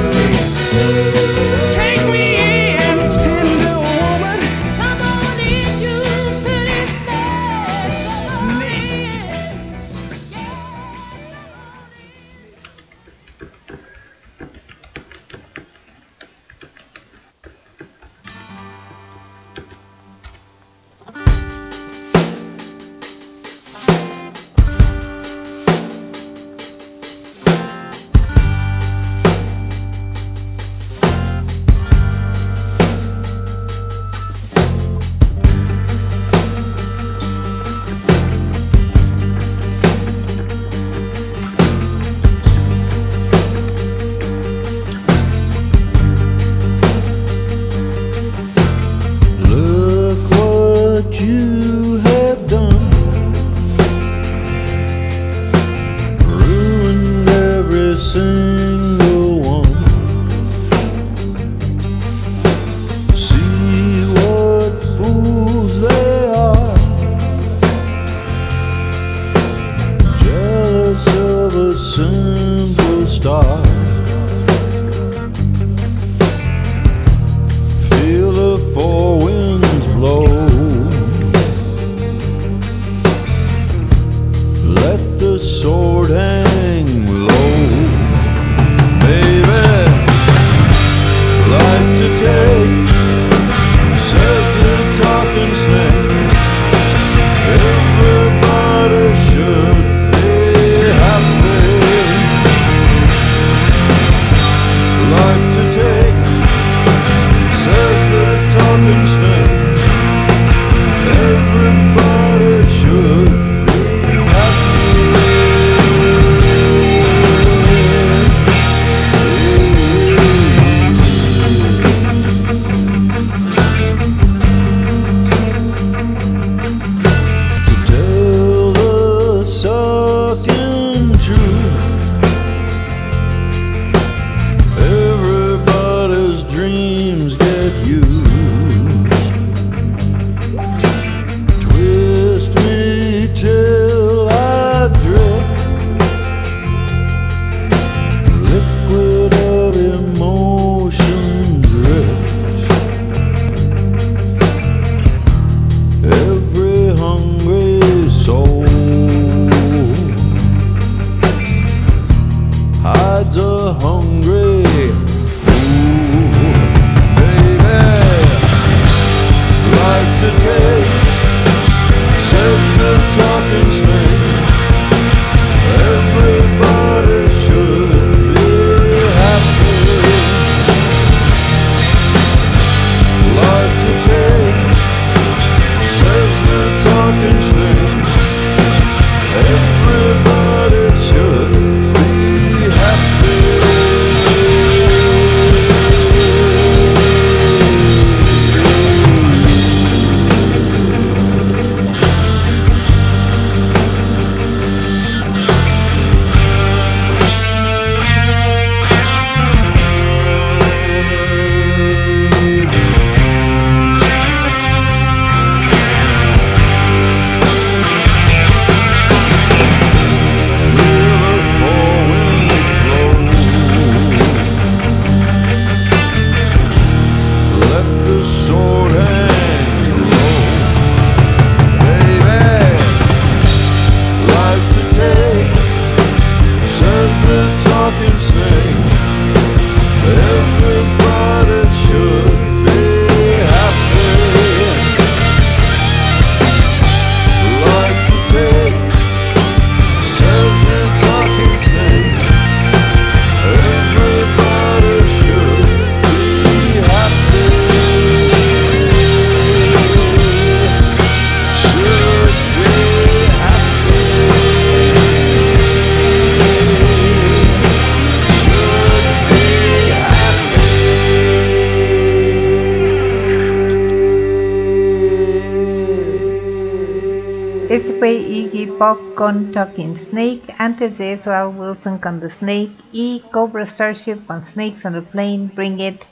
C: Wilson con The Snake y Cobra Starship con Snakes on a Plane, Bring It,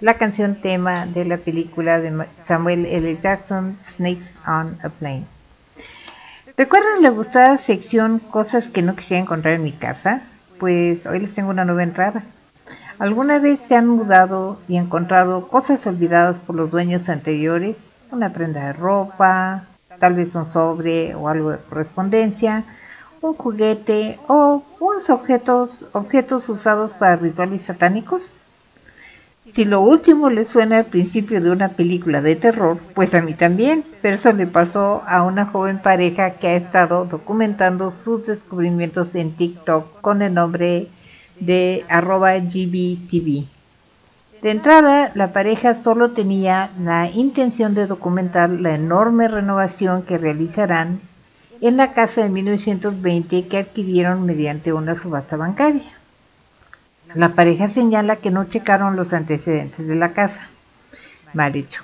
C: la canción tema de la película de Samuel L. Jackson, Snakes on a Plane. ¿Recuerdan la gustada sección Cosas que no quisiera encontrar en mi casa? Pues hoy les tengo una nueva entrada. ¿Alguna vez se han mudado y encontrado cosas olvidadas por los dueños anteriores? Una prenda de ropa, tal vez un sobre o algo de correspondencia, un juguete o unos objetos, objetos usados para rituales satánicos? Si lo último le suena al principio de una película de terror, pues a mí también, pero eso le pasó a una joven pareja que ha estado documentando sus descubrimientos en TikTok con el nombre de arroba GBTV. De entrada, la pareja solo tenía la intención de documentar la enorme renovación que realizarán en la casa de 1920 que adquirieron mediante una subasta bancaria. La pareja señala que no checaron los antecedentes de la casa. Mal hecho.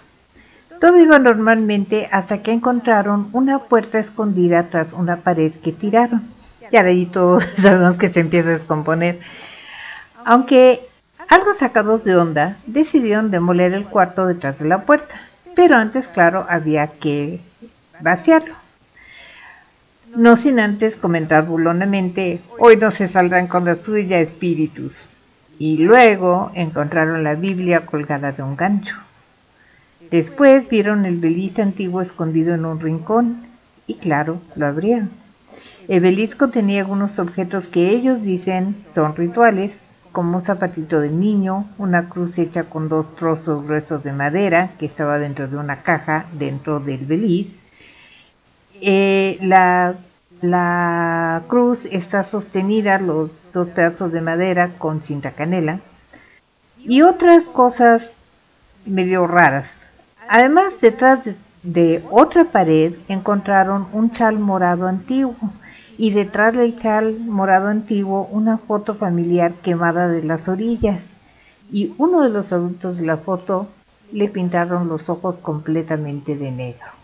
C: Todo iba normalmente hasta que encontraron una puerta escondida tras una pared que tiraron. Ya de ahí todos sabemos que se empieza a descomponer. Aunque algo sacados de onda, decidieron demoler el cuarto detrás de la puerta. Pero antes, claro, había que vaciarlo. No sin antes comentar burlonamente, hoy no se saldrán con la suya espíritus. Y luego encontraron la Biblia colgada de un gancho. Después vieron el beliz antiguo escondido en un rincón y claro, lo abrieron. El beliz contenía algunos objetos que ellos dicen son rituales, como un zapatito de niño, una cruz hecha con dos trozos gruesos de madera que estaba dentro de una caja dentro del beliz. Eh, la, cruz está sostenida, los dos pedazos de madera con cinta canela y otras cosas medio raras. Además, detrás de, de otra pared encontraron un chal morado antiguo y detrás del chal morado antiguo una foto familiar quemada de las orillas y uno de los adultos de la foto le pintaron los ojos completamente de negro.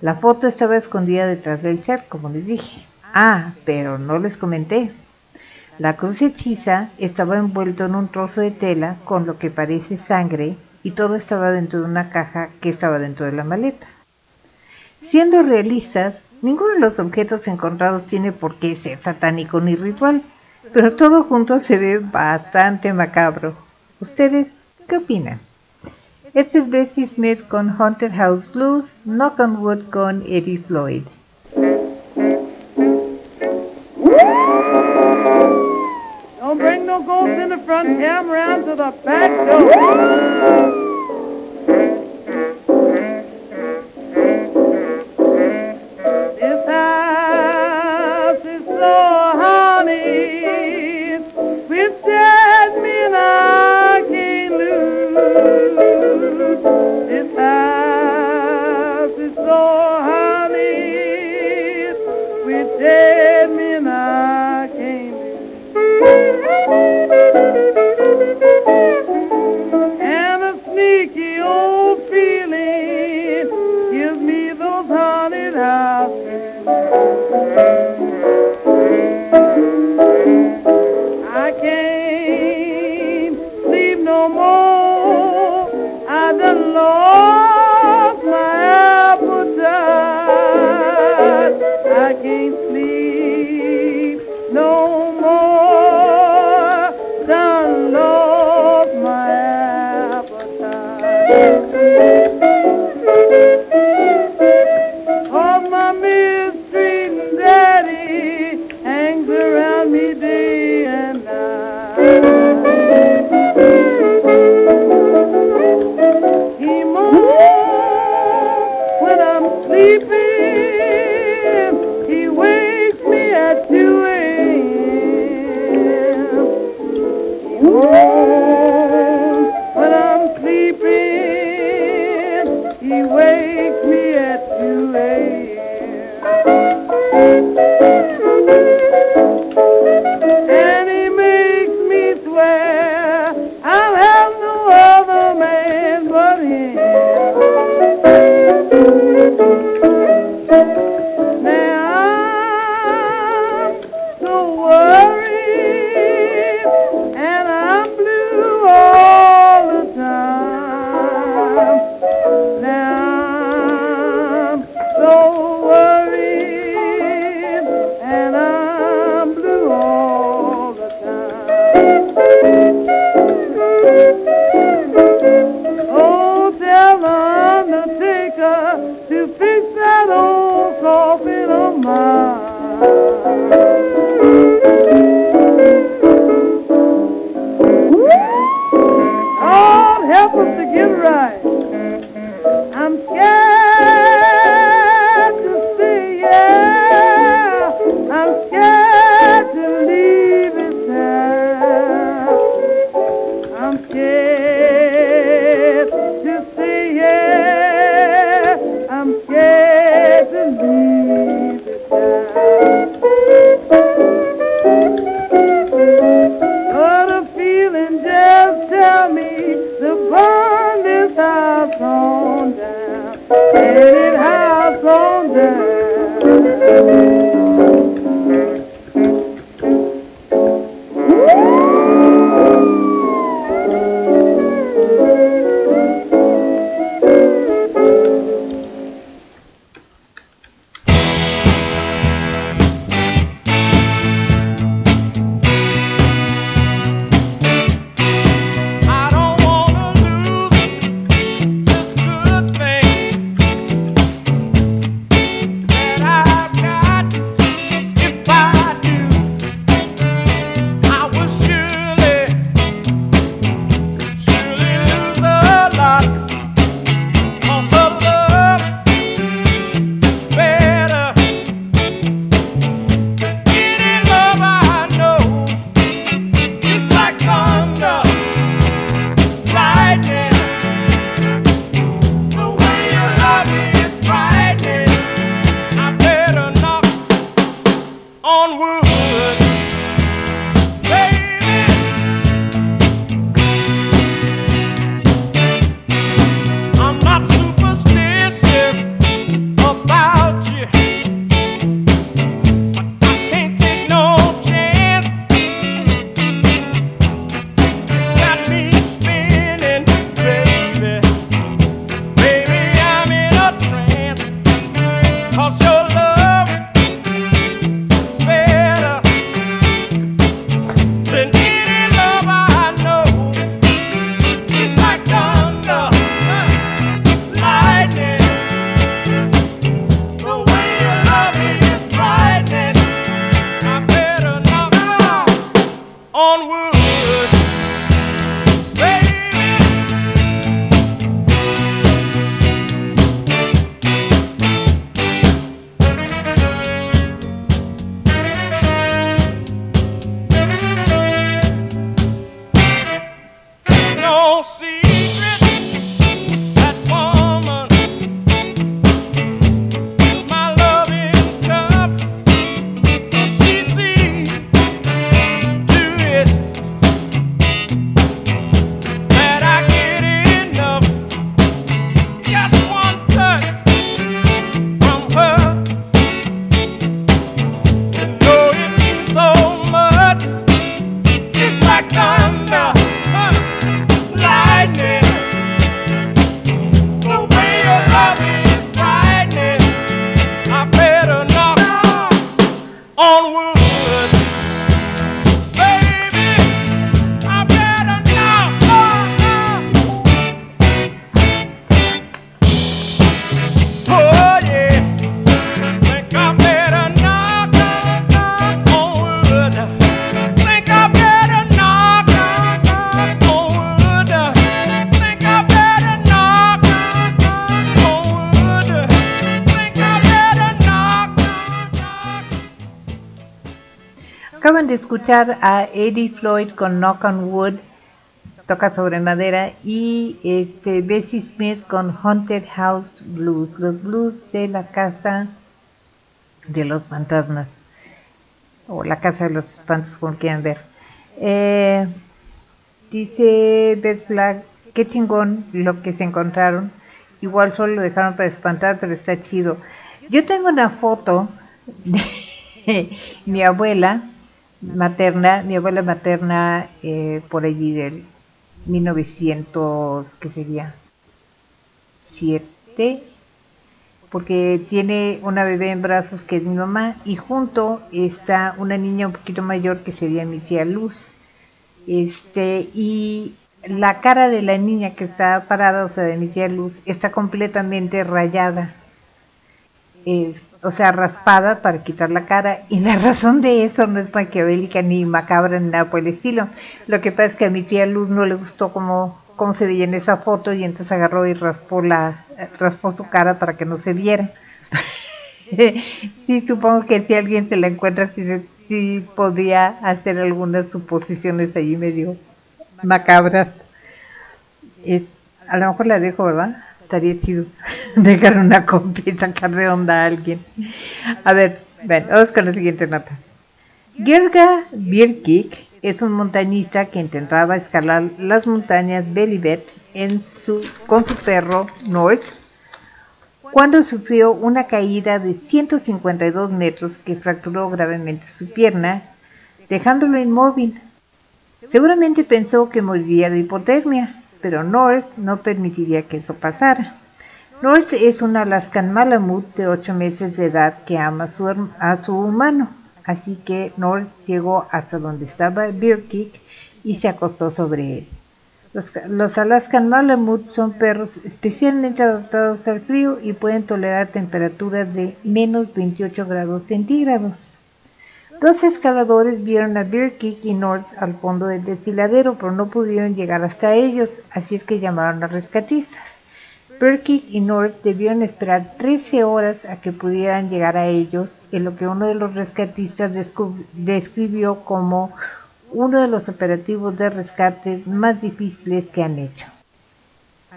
C: La foto estaba escondida detrás del chal, como les dije. Ah, pero no les comenté. La cruz hechiza estaba envuelto en un trozo de tela con lo que parece sangre y todo estaba dentro de una caja que estaba dentro de la maleta. Siendo realistas, ninguno de los objetos encontrados tiene por qué ser satánico ni ritual, pero todo junto se ve bastante macabro. ¿Ustedes qué opinan? Este es Bessie Smith con Haunted House Blues, Knock on Wood con Eddie Floyd.
M: Don't bring no cars in the front come round to the back door.
C: Escuchar a Eddie Floyd con Knock on Wood, toca sobre madera, y este, Bessie Smith con Haunted House Blues, los blues de la casa de los fantasmas, o la casa de los espantos, como quieran ver. Eh, dice Beth Black, qué chingón lo que se encontraron. Igual solo lo dejaron para espantar, pero está chido. Yo tengo una foto de mi abuela materna, mi abuela materna eh, por allí del 1900, ¿qué sería? 7, porque tiene una bebé en brazos que es mi mamá y junto está una niña un poquito mayor que sería mi tía Luz. Este, y la cara de la niña que está parada, o sea, de mi tía Luz, está completamente rayada. Eh, o sea, raspada para quitar la cara. Y la razón de eso no es maquiavélica ni macabra ni nada por el estilo. Lo que pasa es que a mi tía Luz no le gustó cómo, cómo se veía en esa foto y entonces agarró y raspó, la, raspó su cara para que no se viera. sí, supongo que si alguien se la encuentra, sí, sí podría hacer algunas suposiciones allí medio macabras. Eh, a lo mejor la dejo, ¿verdad? Estaría chido dejar una copia de a alguien. A ver, vamos con la siguiente nota. Gerga Birkik es un montañista que intentaba escalar las montañas Belibet en su, con su perro North cuando sufrió una caída de 152 metros que fracturó gravemente su pierna, dejándolo inmóvil. Seguramente pensó que moriría de hipotermia, pero North no permitiría que eso pasara. North es un Alaskan Malamute de 8 meses de edad que ama a su, a su humano, así que North llegó hasta donde estaba Birkik y se acostó sobre él. Los, los Alaskan Malamute son perros especialmente adaptados al frío y pueden tolerar temperaturas de menos 28 grados centígrados. Dos escaladores vieron a Birkik y North al fondo del desfiladero, pero no pudieron llegar hasta ellos, así es que llamaron a rescatistas. Birkik y North debieron esperar 13 horas a que pudieran llegar a ellos, en lo que uno de los rescatistas describió como uno de los operativos de rescate más difíciles que han hecho.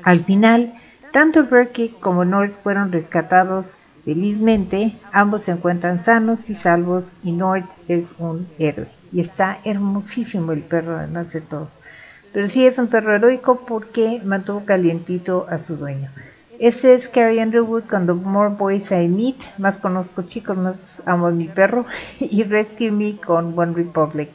C: Al final, tanto Birkik como North fueron rescatados Felizmente, ambos se encuentran sanos y salvos y North es un héroe. Y está hermosísimo el perro, además de todo. Pero sí es un perro heroico porque mantuvo calientito a su dueño. Ese es Carrie Underwood con More Boys I Meet. Más conozco chicos, más amo a mi perro. Y Rescue Me con One Republic.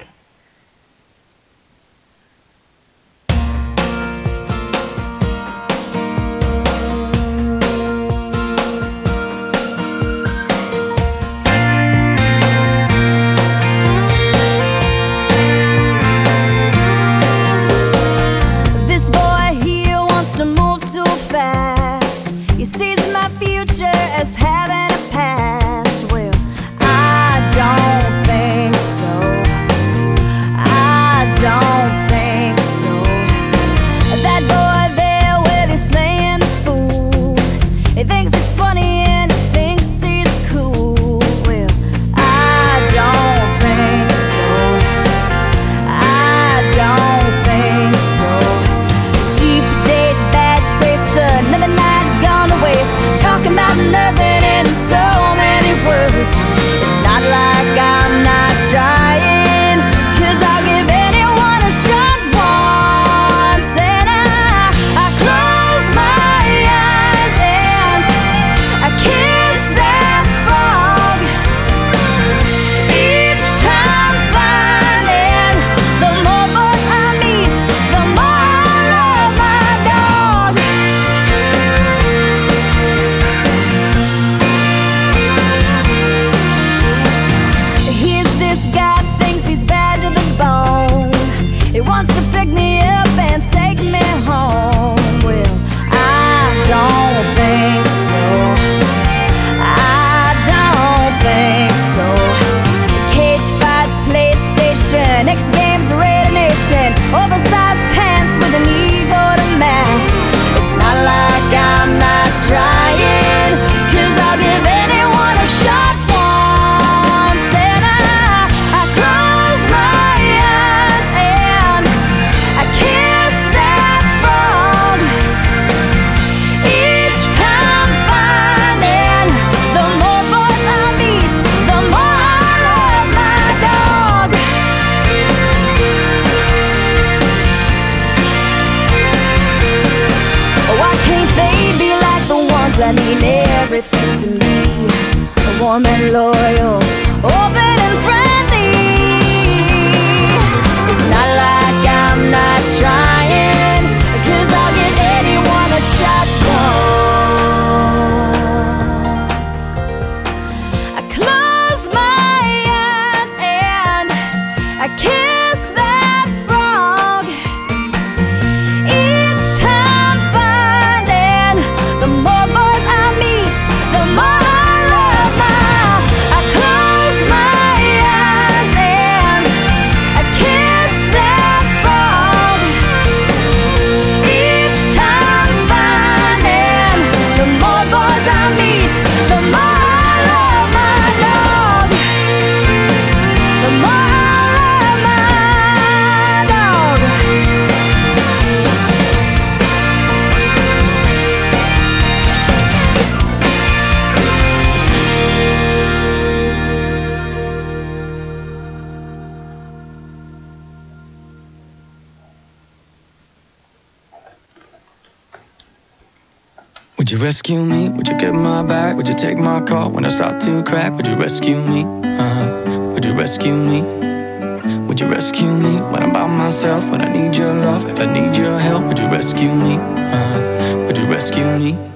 J: Loyal,
N: rescue me? Would you get my back? Would you take my call when I start to crack? Would you rescue me? Uh-huh. Would you rescue me? Would you rescue me when I'm by myself? When I need your love? If I need your help, would you rescue me? Uh-huh. Would you rescue me?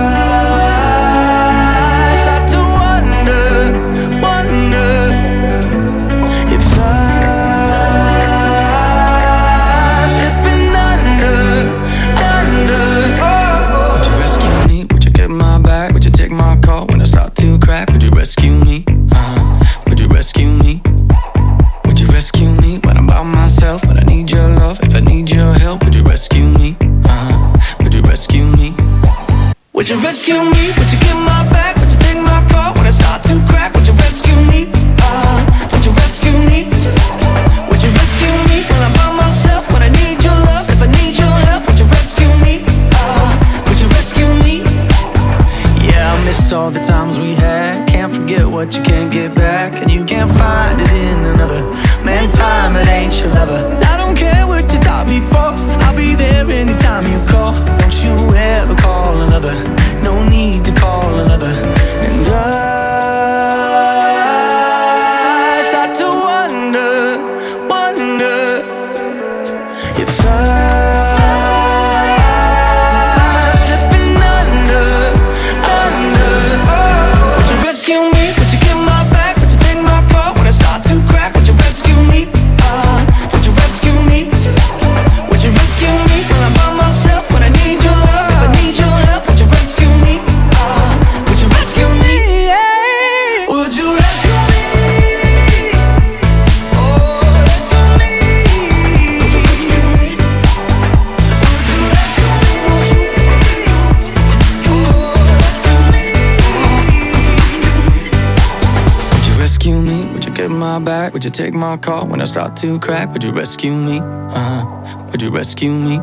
N: Would you take my call when I start to crack? Would you rescue me? Uh, would you rescue me?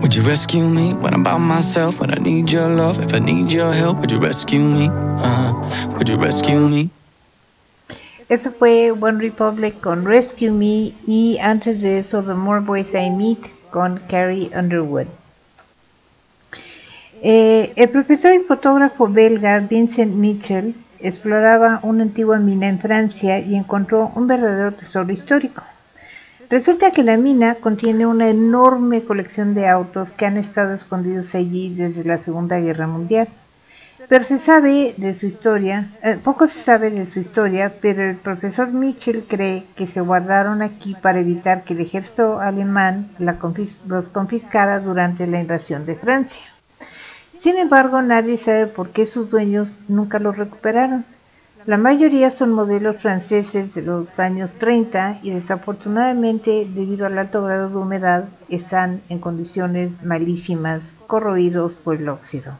N: Would you rescue me when I'm by myself? When I need your love? If I need your help, would you rescue me? Uh, would you rescue me?
C: Eso fue One Republic con Rescue Me y antes de eso The More Boys I Meet con Carrie Underwood. Eh, el profesor y fotógrafo belga Vincent Mitchell exploraba una antigua mina en Francia y encontró un verdadero tesoro histórico. Resulta que la mina contiene una enorme colección de autos que han estado escondidos allí desde la Segunda Guerra Mundial. Pero se sabe de su historia, eh, poco se sabe de su historia, pero el profesor Mitchell cree que se guardaron aquí para evitar que el ejército alemán los confiscara durante la invasión de Francia. Sin embargo, nadie sabe por qué sus dueños nunca los recuperaron. La mayoría son modelos franceses de los años 30 y desafortunadamente, debido al alto grado de humedad, están en condiciones malísimas, corroídos por el óxido.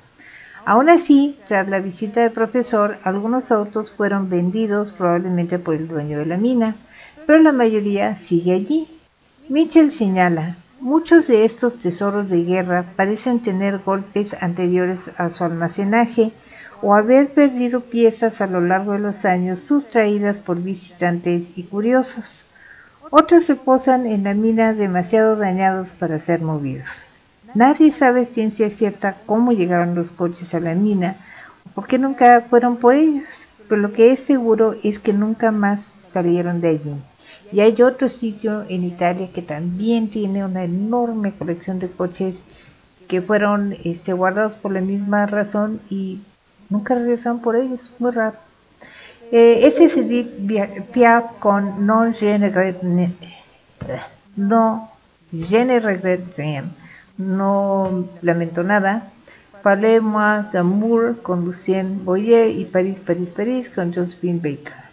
C: Aún así, tras la visita del profesor, algunos autos fueron vendidos probablemente por el dueño de la mina, pero la mayoría sigue allí. Mitchell señala,
O: Muchos de estos tesoros de guerra parecen tener golpes anteriores a su almacenaje o haber perdido piezas a lo largo de los años sustraídas por visitantes y curiosos. Otros reposan en la mina demasiado dañados para ser movidos. Nadie sabe ciencia cierta cómo llegaron los coches a la mina o por qué nunca fueron por ellos, pero lo que es seguro es que nunca más salieron de allí. Y hay otro sitio en Italia que también tiene una enorme colección de coches que fueron este, guardados por la misma razón y nunca regresaron por ellos. Muy raro. Eh, este es Edith Piaf con Non je no, je ne regrette rien. No lamento nada. Parlez-moi d'amour con Lucien Boyer y París, París, París con Josephine Baker.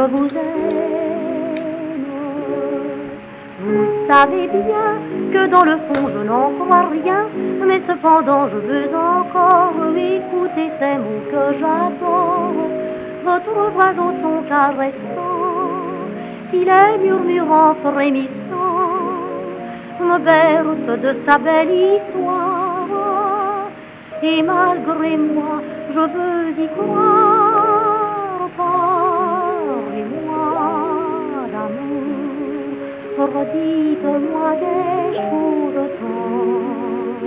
P: Je
Q: vous aime. Vous savez bien que dans le fond je n'en crois rien, mais cependant je veux encore écouter ces mots que j'adore. Votre voix au son caressant, qui les murmurant frémissant, me berce de sa belle histoire. Et malgré moi, je veux y croire. Redites-moi des jours tendres.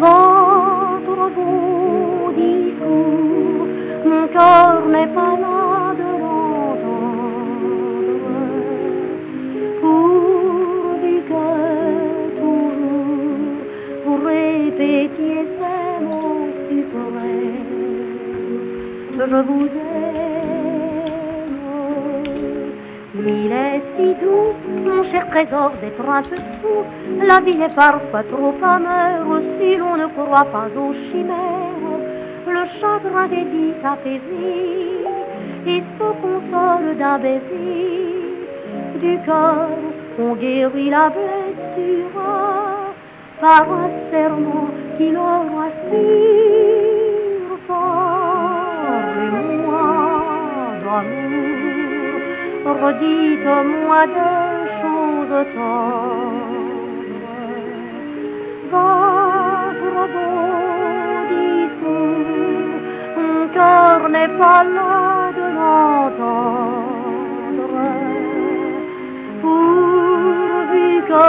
Q: Votre beau discours, mon cœur n'est pas là de l'entendre. Pourvu que toujours vous répétiez ces mots suprêmes, je vous cher trésor d'être un peu fou. La vie est parfois trop amère si l'on ne croit pas aux chimères. Le chagrin est vite apaisé et se console d'un baiser. Du cœur, on guérit la blessure par un serment qui leur assure. Parlez-moi d'amour, redites-moi des pas là de l'entendre. Pourvu que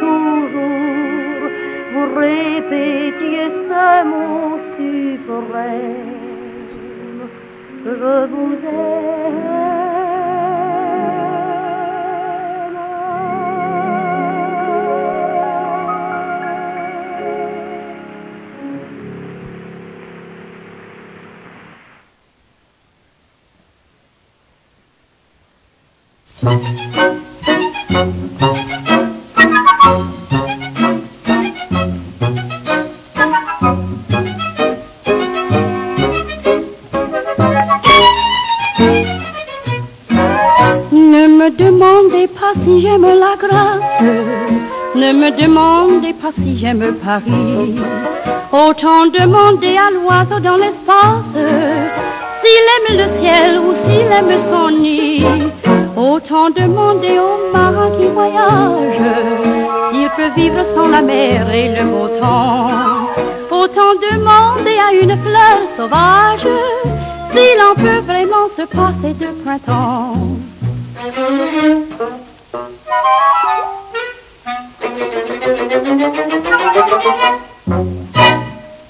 Q: toujours vous répétiez ce mot suprême, je vous
R: Ne me demandez pas si j'aime Paris. Autant demander à l'oiseau dans l'espace s'il aime le ciel ou s'il aime son nid. Autant demander au marin qui voyage s'il peut vivre sans la mer et le beau temps. Autant demander à une fleur sauvage s'il en peut vraiment se passer de printemps.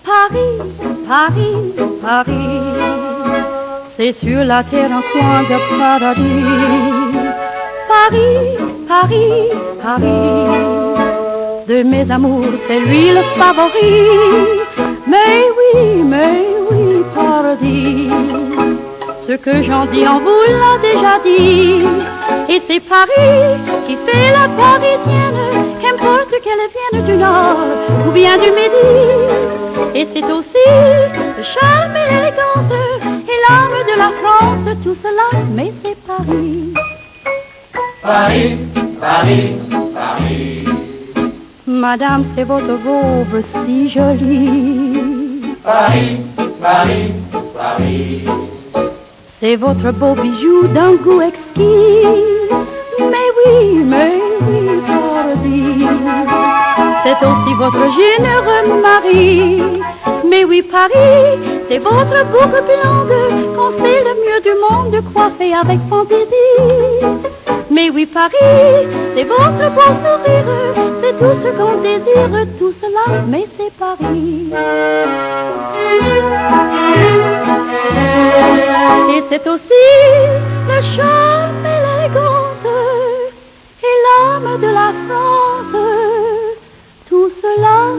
R: Paris, Paris, Paris, c'est sur la terre un coin de paradis. Paris, Paris, Paris, de mes amours, c'est lui le favori. Mais oui, mais oui, paradis. Ce que j'en dis, on vous l'a déjà dit. Et c'est Paris qui fait la parisienne, qu'importe qu'elle vienne du nord ou bien du midi. Et c'est aussi le charme et l'élégance et l'âme de la France, tout cela, mais c'est Paris.
B: Paris, Paris, Paris.
R: Madame, c'est votre robe si jolie.
B: Paris, Paris, Paris.
R: C'est votre beau bijou d'un goût exquis. Mais oui, mais oui, Paris. C'est aussi votre généreux mari. Mais oui, Paris, c'est votre boucle blonde qu'on sait le mieux du monde coiffé avec fantaisie. Mais oui, Paris, c'est votre beau sourire, c'est tout ce qu'on désire, tout cela, mais c'est Paris. Et c'est aussi le charme et l'élégance et l'âme de la France. Tout cela,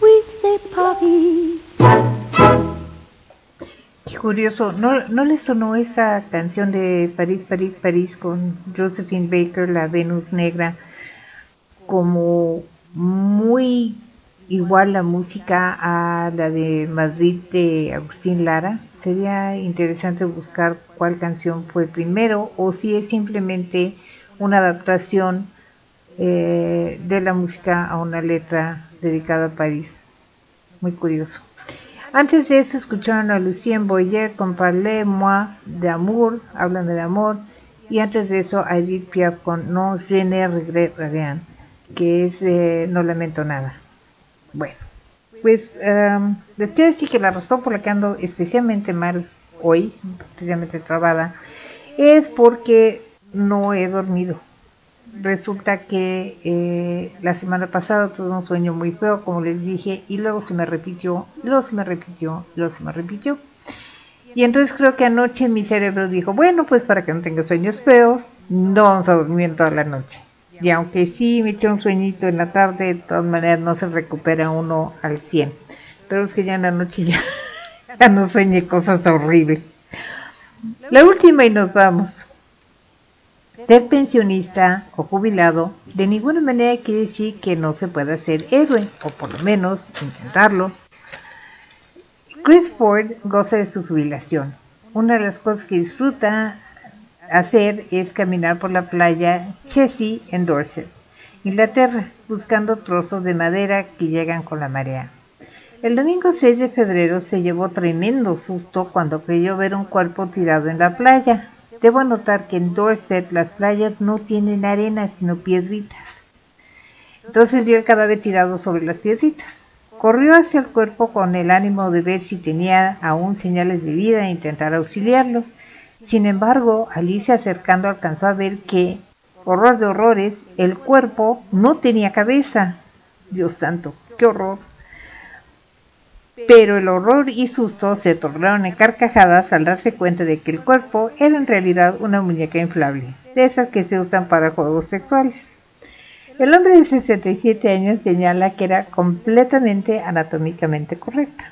R: oui, c'est Paris.
C: Curioso, ¿No, ¿no le sonó esa canción de París, París, París con Josephine Baker, la Venus Negra, como muy igual la música a la de Madrid de Agustín Lara? Sería interesante buscar cuál canción fue primero o si es simplemente una adaptación eh, de la música a una letra dedicada a París. Muy curioso. Antes de eso escucharon a Lucien Boyer con Parlez-moi d'amour, háblame de amor, y antes de eso a Edith Piaf con No je ne regrette rien, que es de No lamento nada. Bueno, pues um, les quiero decir que la razón por la que ando especialmente mal hoy, especialmente trabada, es porque no he dormido. Resulta que eh, la semana pasada tuve un sueño muy feo, como les dije, y luego se me repitió, luego se me repitió, luego se me repitió. Y entonces creo que anoche mi cerebro dijo, bueno, pues para que no tenga sueños feos, no vamos a dormir toda la noche. Y aunque sí me eché un sueñito en la tarde, de todas maneras no se recupera uno al 100. Pero es que ya en la noche ya, Ya no sueñe cosas horribles. La última y nos vamos. Ser pensionista o jubilado de ninguna manera quiere decir que no se pueda ser héroe, o por lo menos intentarlo. Chris Ford goza de su jubilación. Una de las cosas que disfruta hacer es caminar por la playa Chessie en Dorset, Inglaterra, buscando trozos de madera que llegan con la marea. El domingo 6 de febrero se llevó tremendo susto cuando creyó ver un cuerpo tirado en la playa. Debo anotar que en Dorset las playas no tienen arena sino piedritas. Entonces vio el cadáver tirado sobre las piedritas. Corrió hacia el cuerpo con el ánimo de ver si tenía aún señales de vida e intentar auxiliarlo. Sin embargo, al irse acercando alcanzó a ver que, horror de horrores, el cuerpo no tenía cabeza. Dios santo, qué horror. Pero el horror y susto se tornaron en carcajadas al darse cuenta de que el cuerpo era en realidad una muñeca inflable, de esas que se usan para juegos sexuales. El hombre de 67 años señala que era completamente anatómicamente correcta.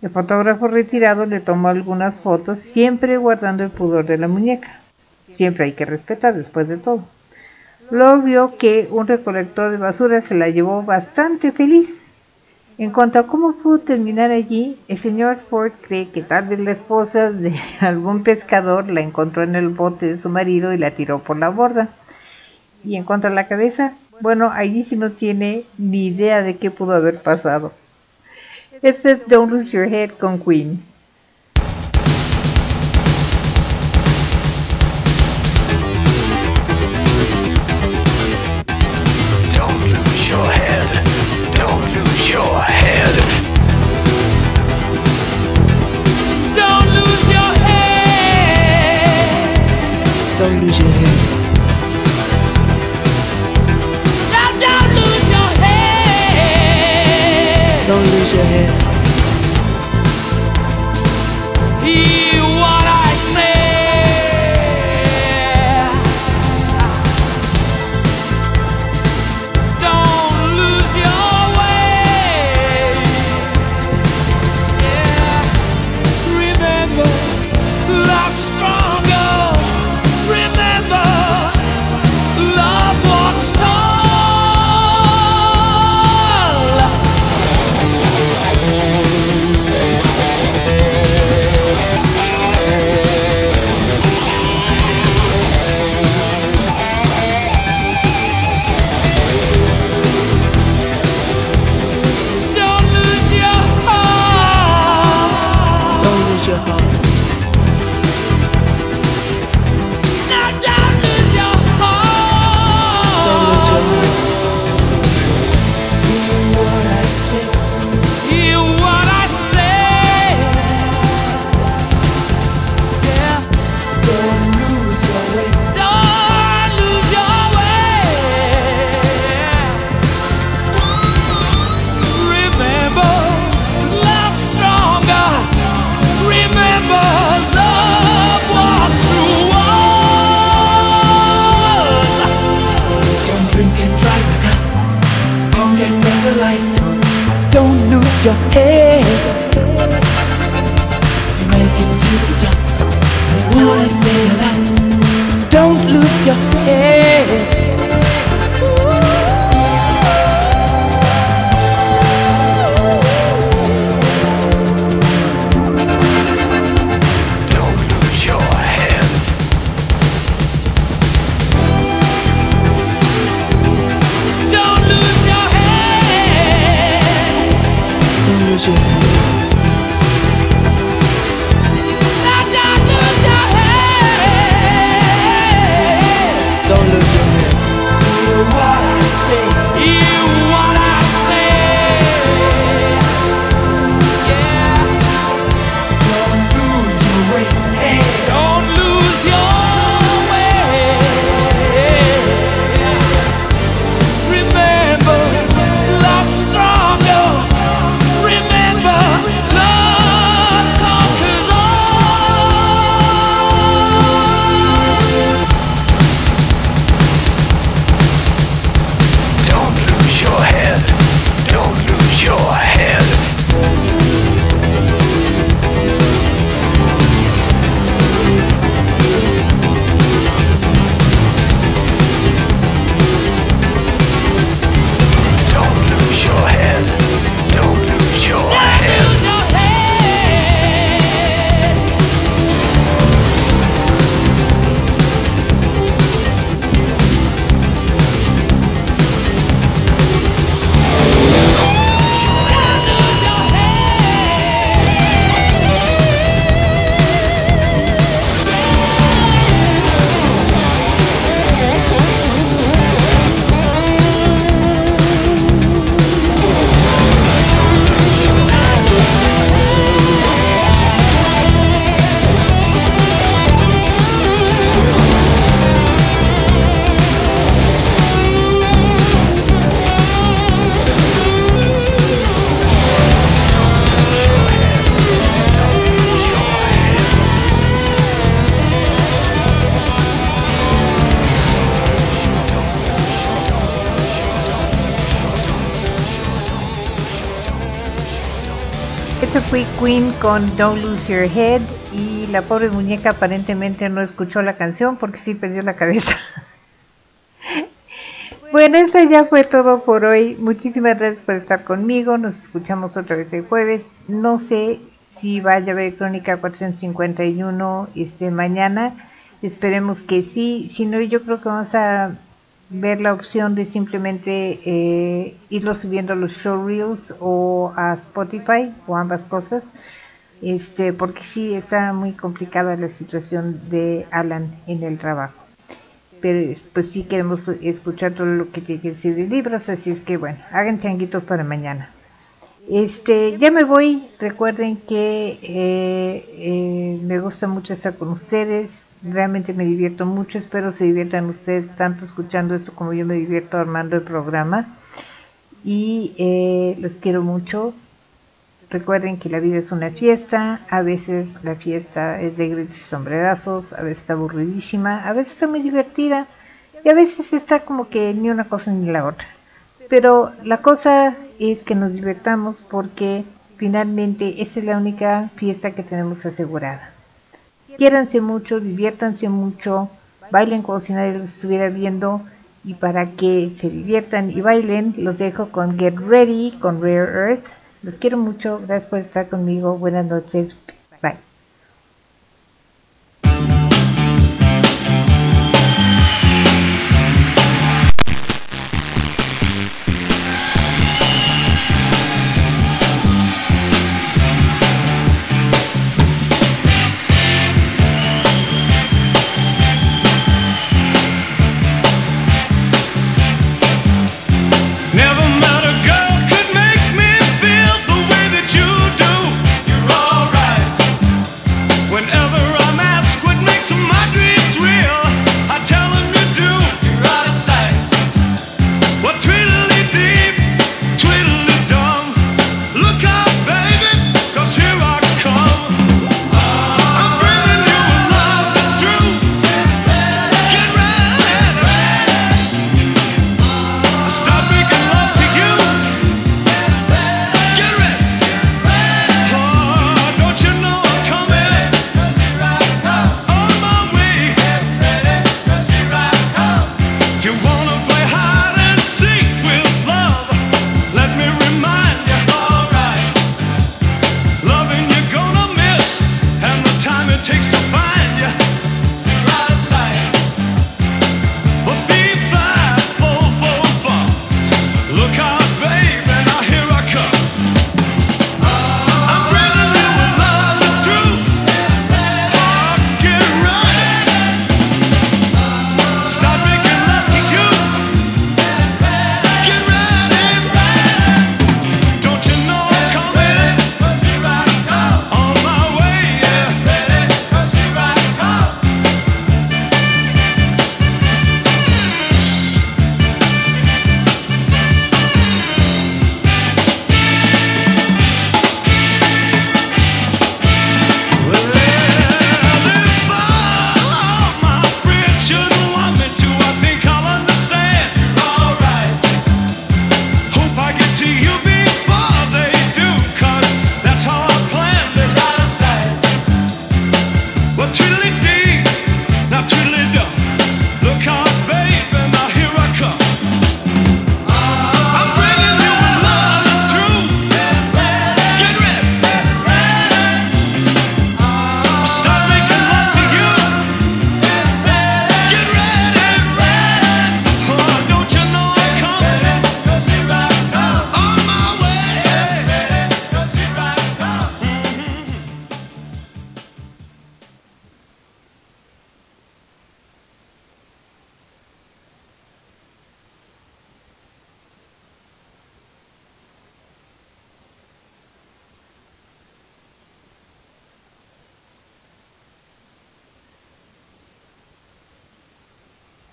C: El fotógrafo retirado le tomó algunas fotos, siempre guardando el pudor de la muñeca. Siempre hay que respetar después de todo. Luego vio que un recolector de basura se la llevó bastante feliz. En cuanto a cómo pudo terminar allí, el señor Ford cree que tal vez la esposa de algún pescador la encontró en el bote de su marido y la tiró por la borda. Y en cuanto a la cabeza, bueno, allí sí no tiene ni idea de qué pudo haber pasado. Este es Don't Lose Your Head con con Don't Lose Your Head y la pobre muñeca aparentemente no escuchó la canción porque sí perdió la cabeza. Bueno, eso ya fue todo por hoy. Muchísimas gracias por estar conmigo. Nos escuchamos otra vez el jueves. No sé si vaya a haber Crónica 451 este mañana. Esperemos que sí. Si no, yo creo que vamos a ver la opción de simplemente eh, irlo subiendo a los showreels o a Spotify o ambas cosas. Este, porque sí está muy complicada la situación de Alan en el trabajo. Pero pues sí queremos escuchar todo lo que tiene que decir de libros, así es que bueno, hagan changuitos para mañana. Este, ya me voy, recuerden que eh, eh, me gusta mucho estar con ustedes, realmente me divierto mucho, espero se diviertan ustedes tanto escuchando esto como yo me divierto armando el programa. Y eh, los quiero mucho, Recuerden que la vida es una fiesta, a veces la fiesta es de gritos y sombrerazos, a veces está aburridísima, a veces está muy divertida y a veces está como que ni una cosa ni la otra. Pero la cosa es que nos divertamos porque finalmente esa es la única fiesta que tenemos asegurada. Quiéranse mucho, diviértanse mucho, bailen como si nadie los estuviera viendo y para que se diviertan y bailen los dejo con Get Ready con Rare Earth los quiero mucho. Gracias por estar conmigo. Buenas noches.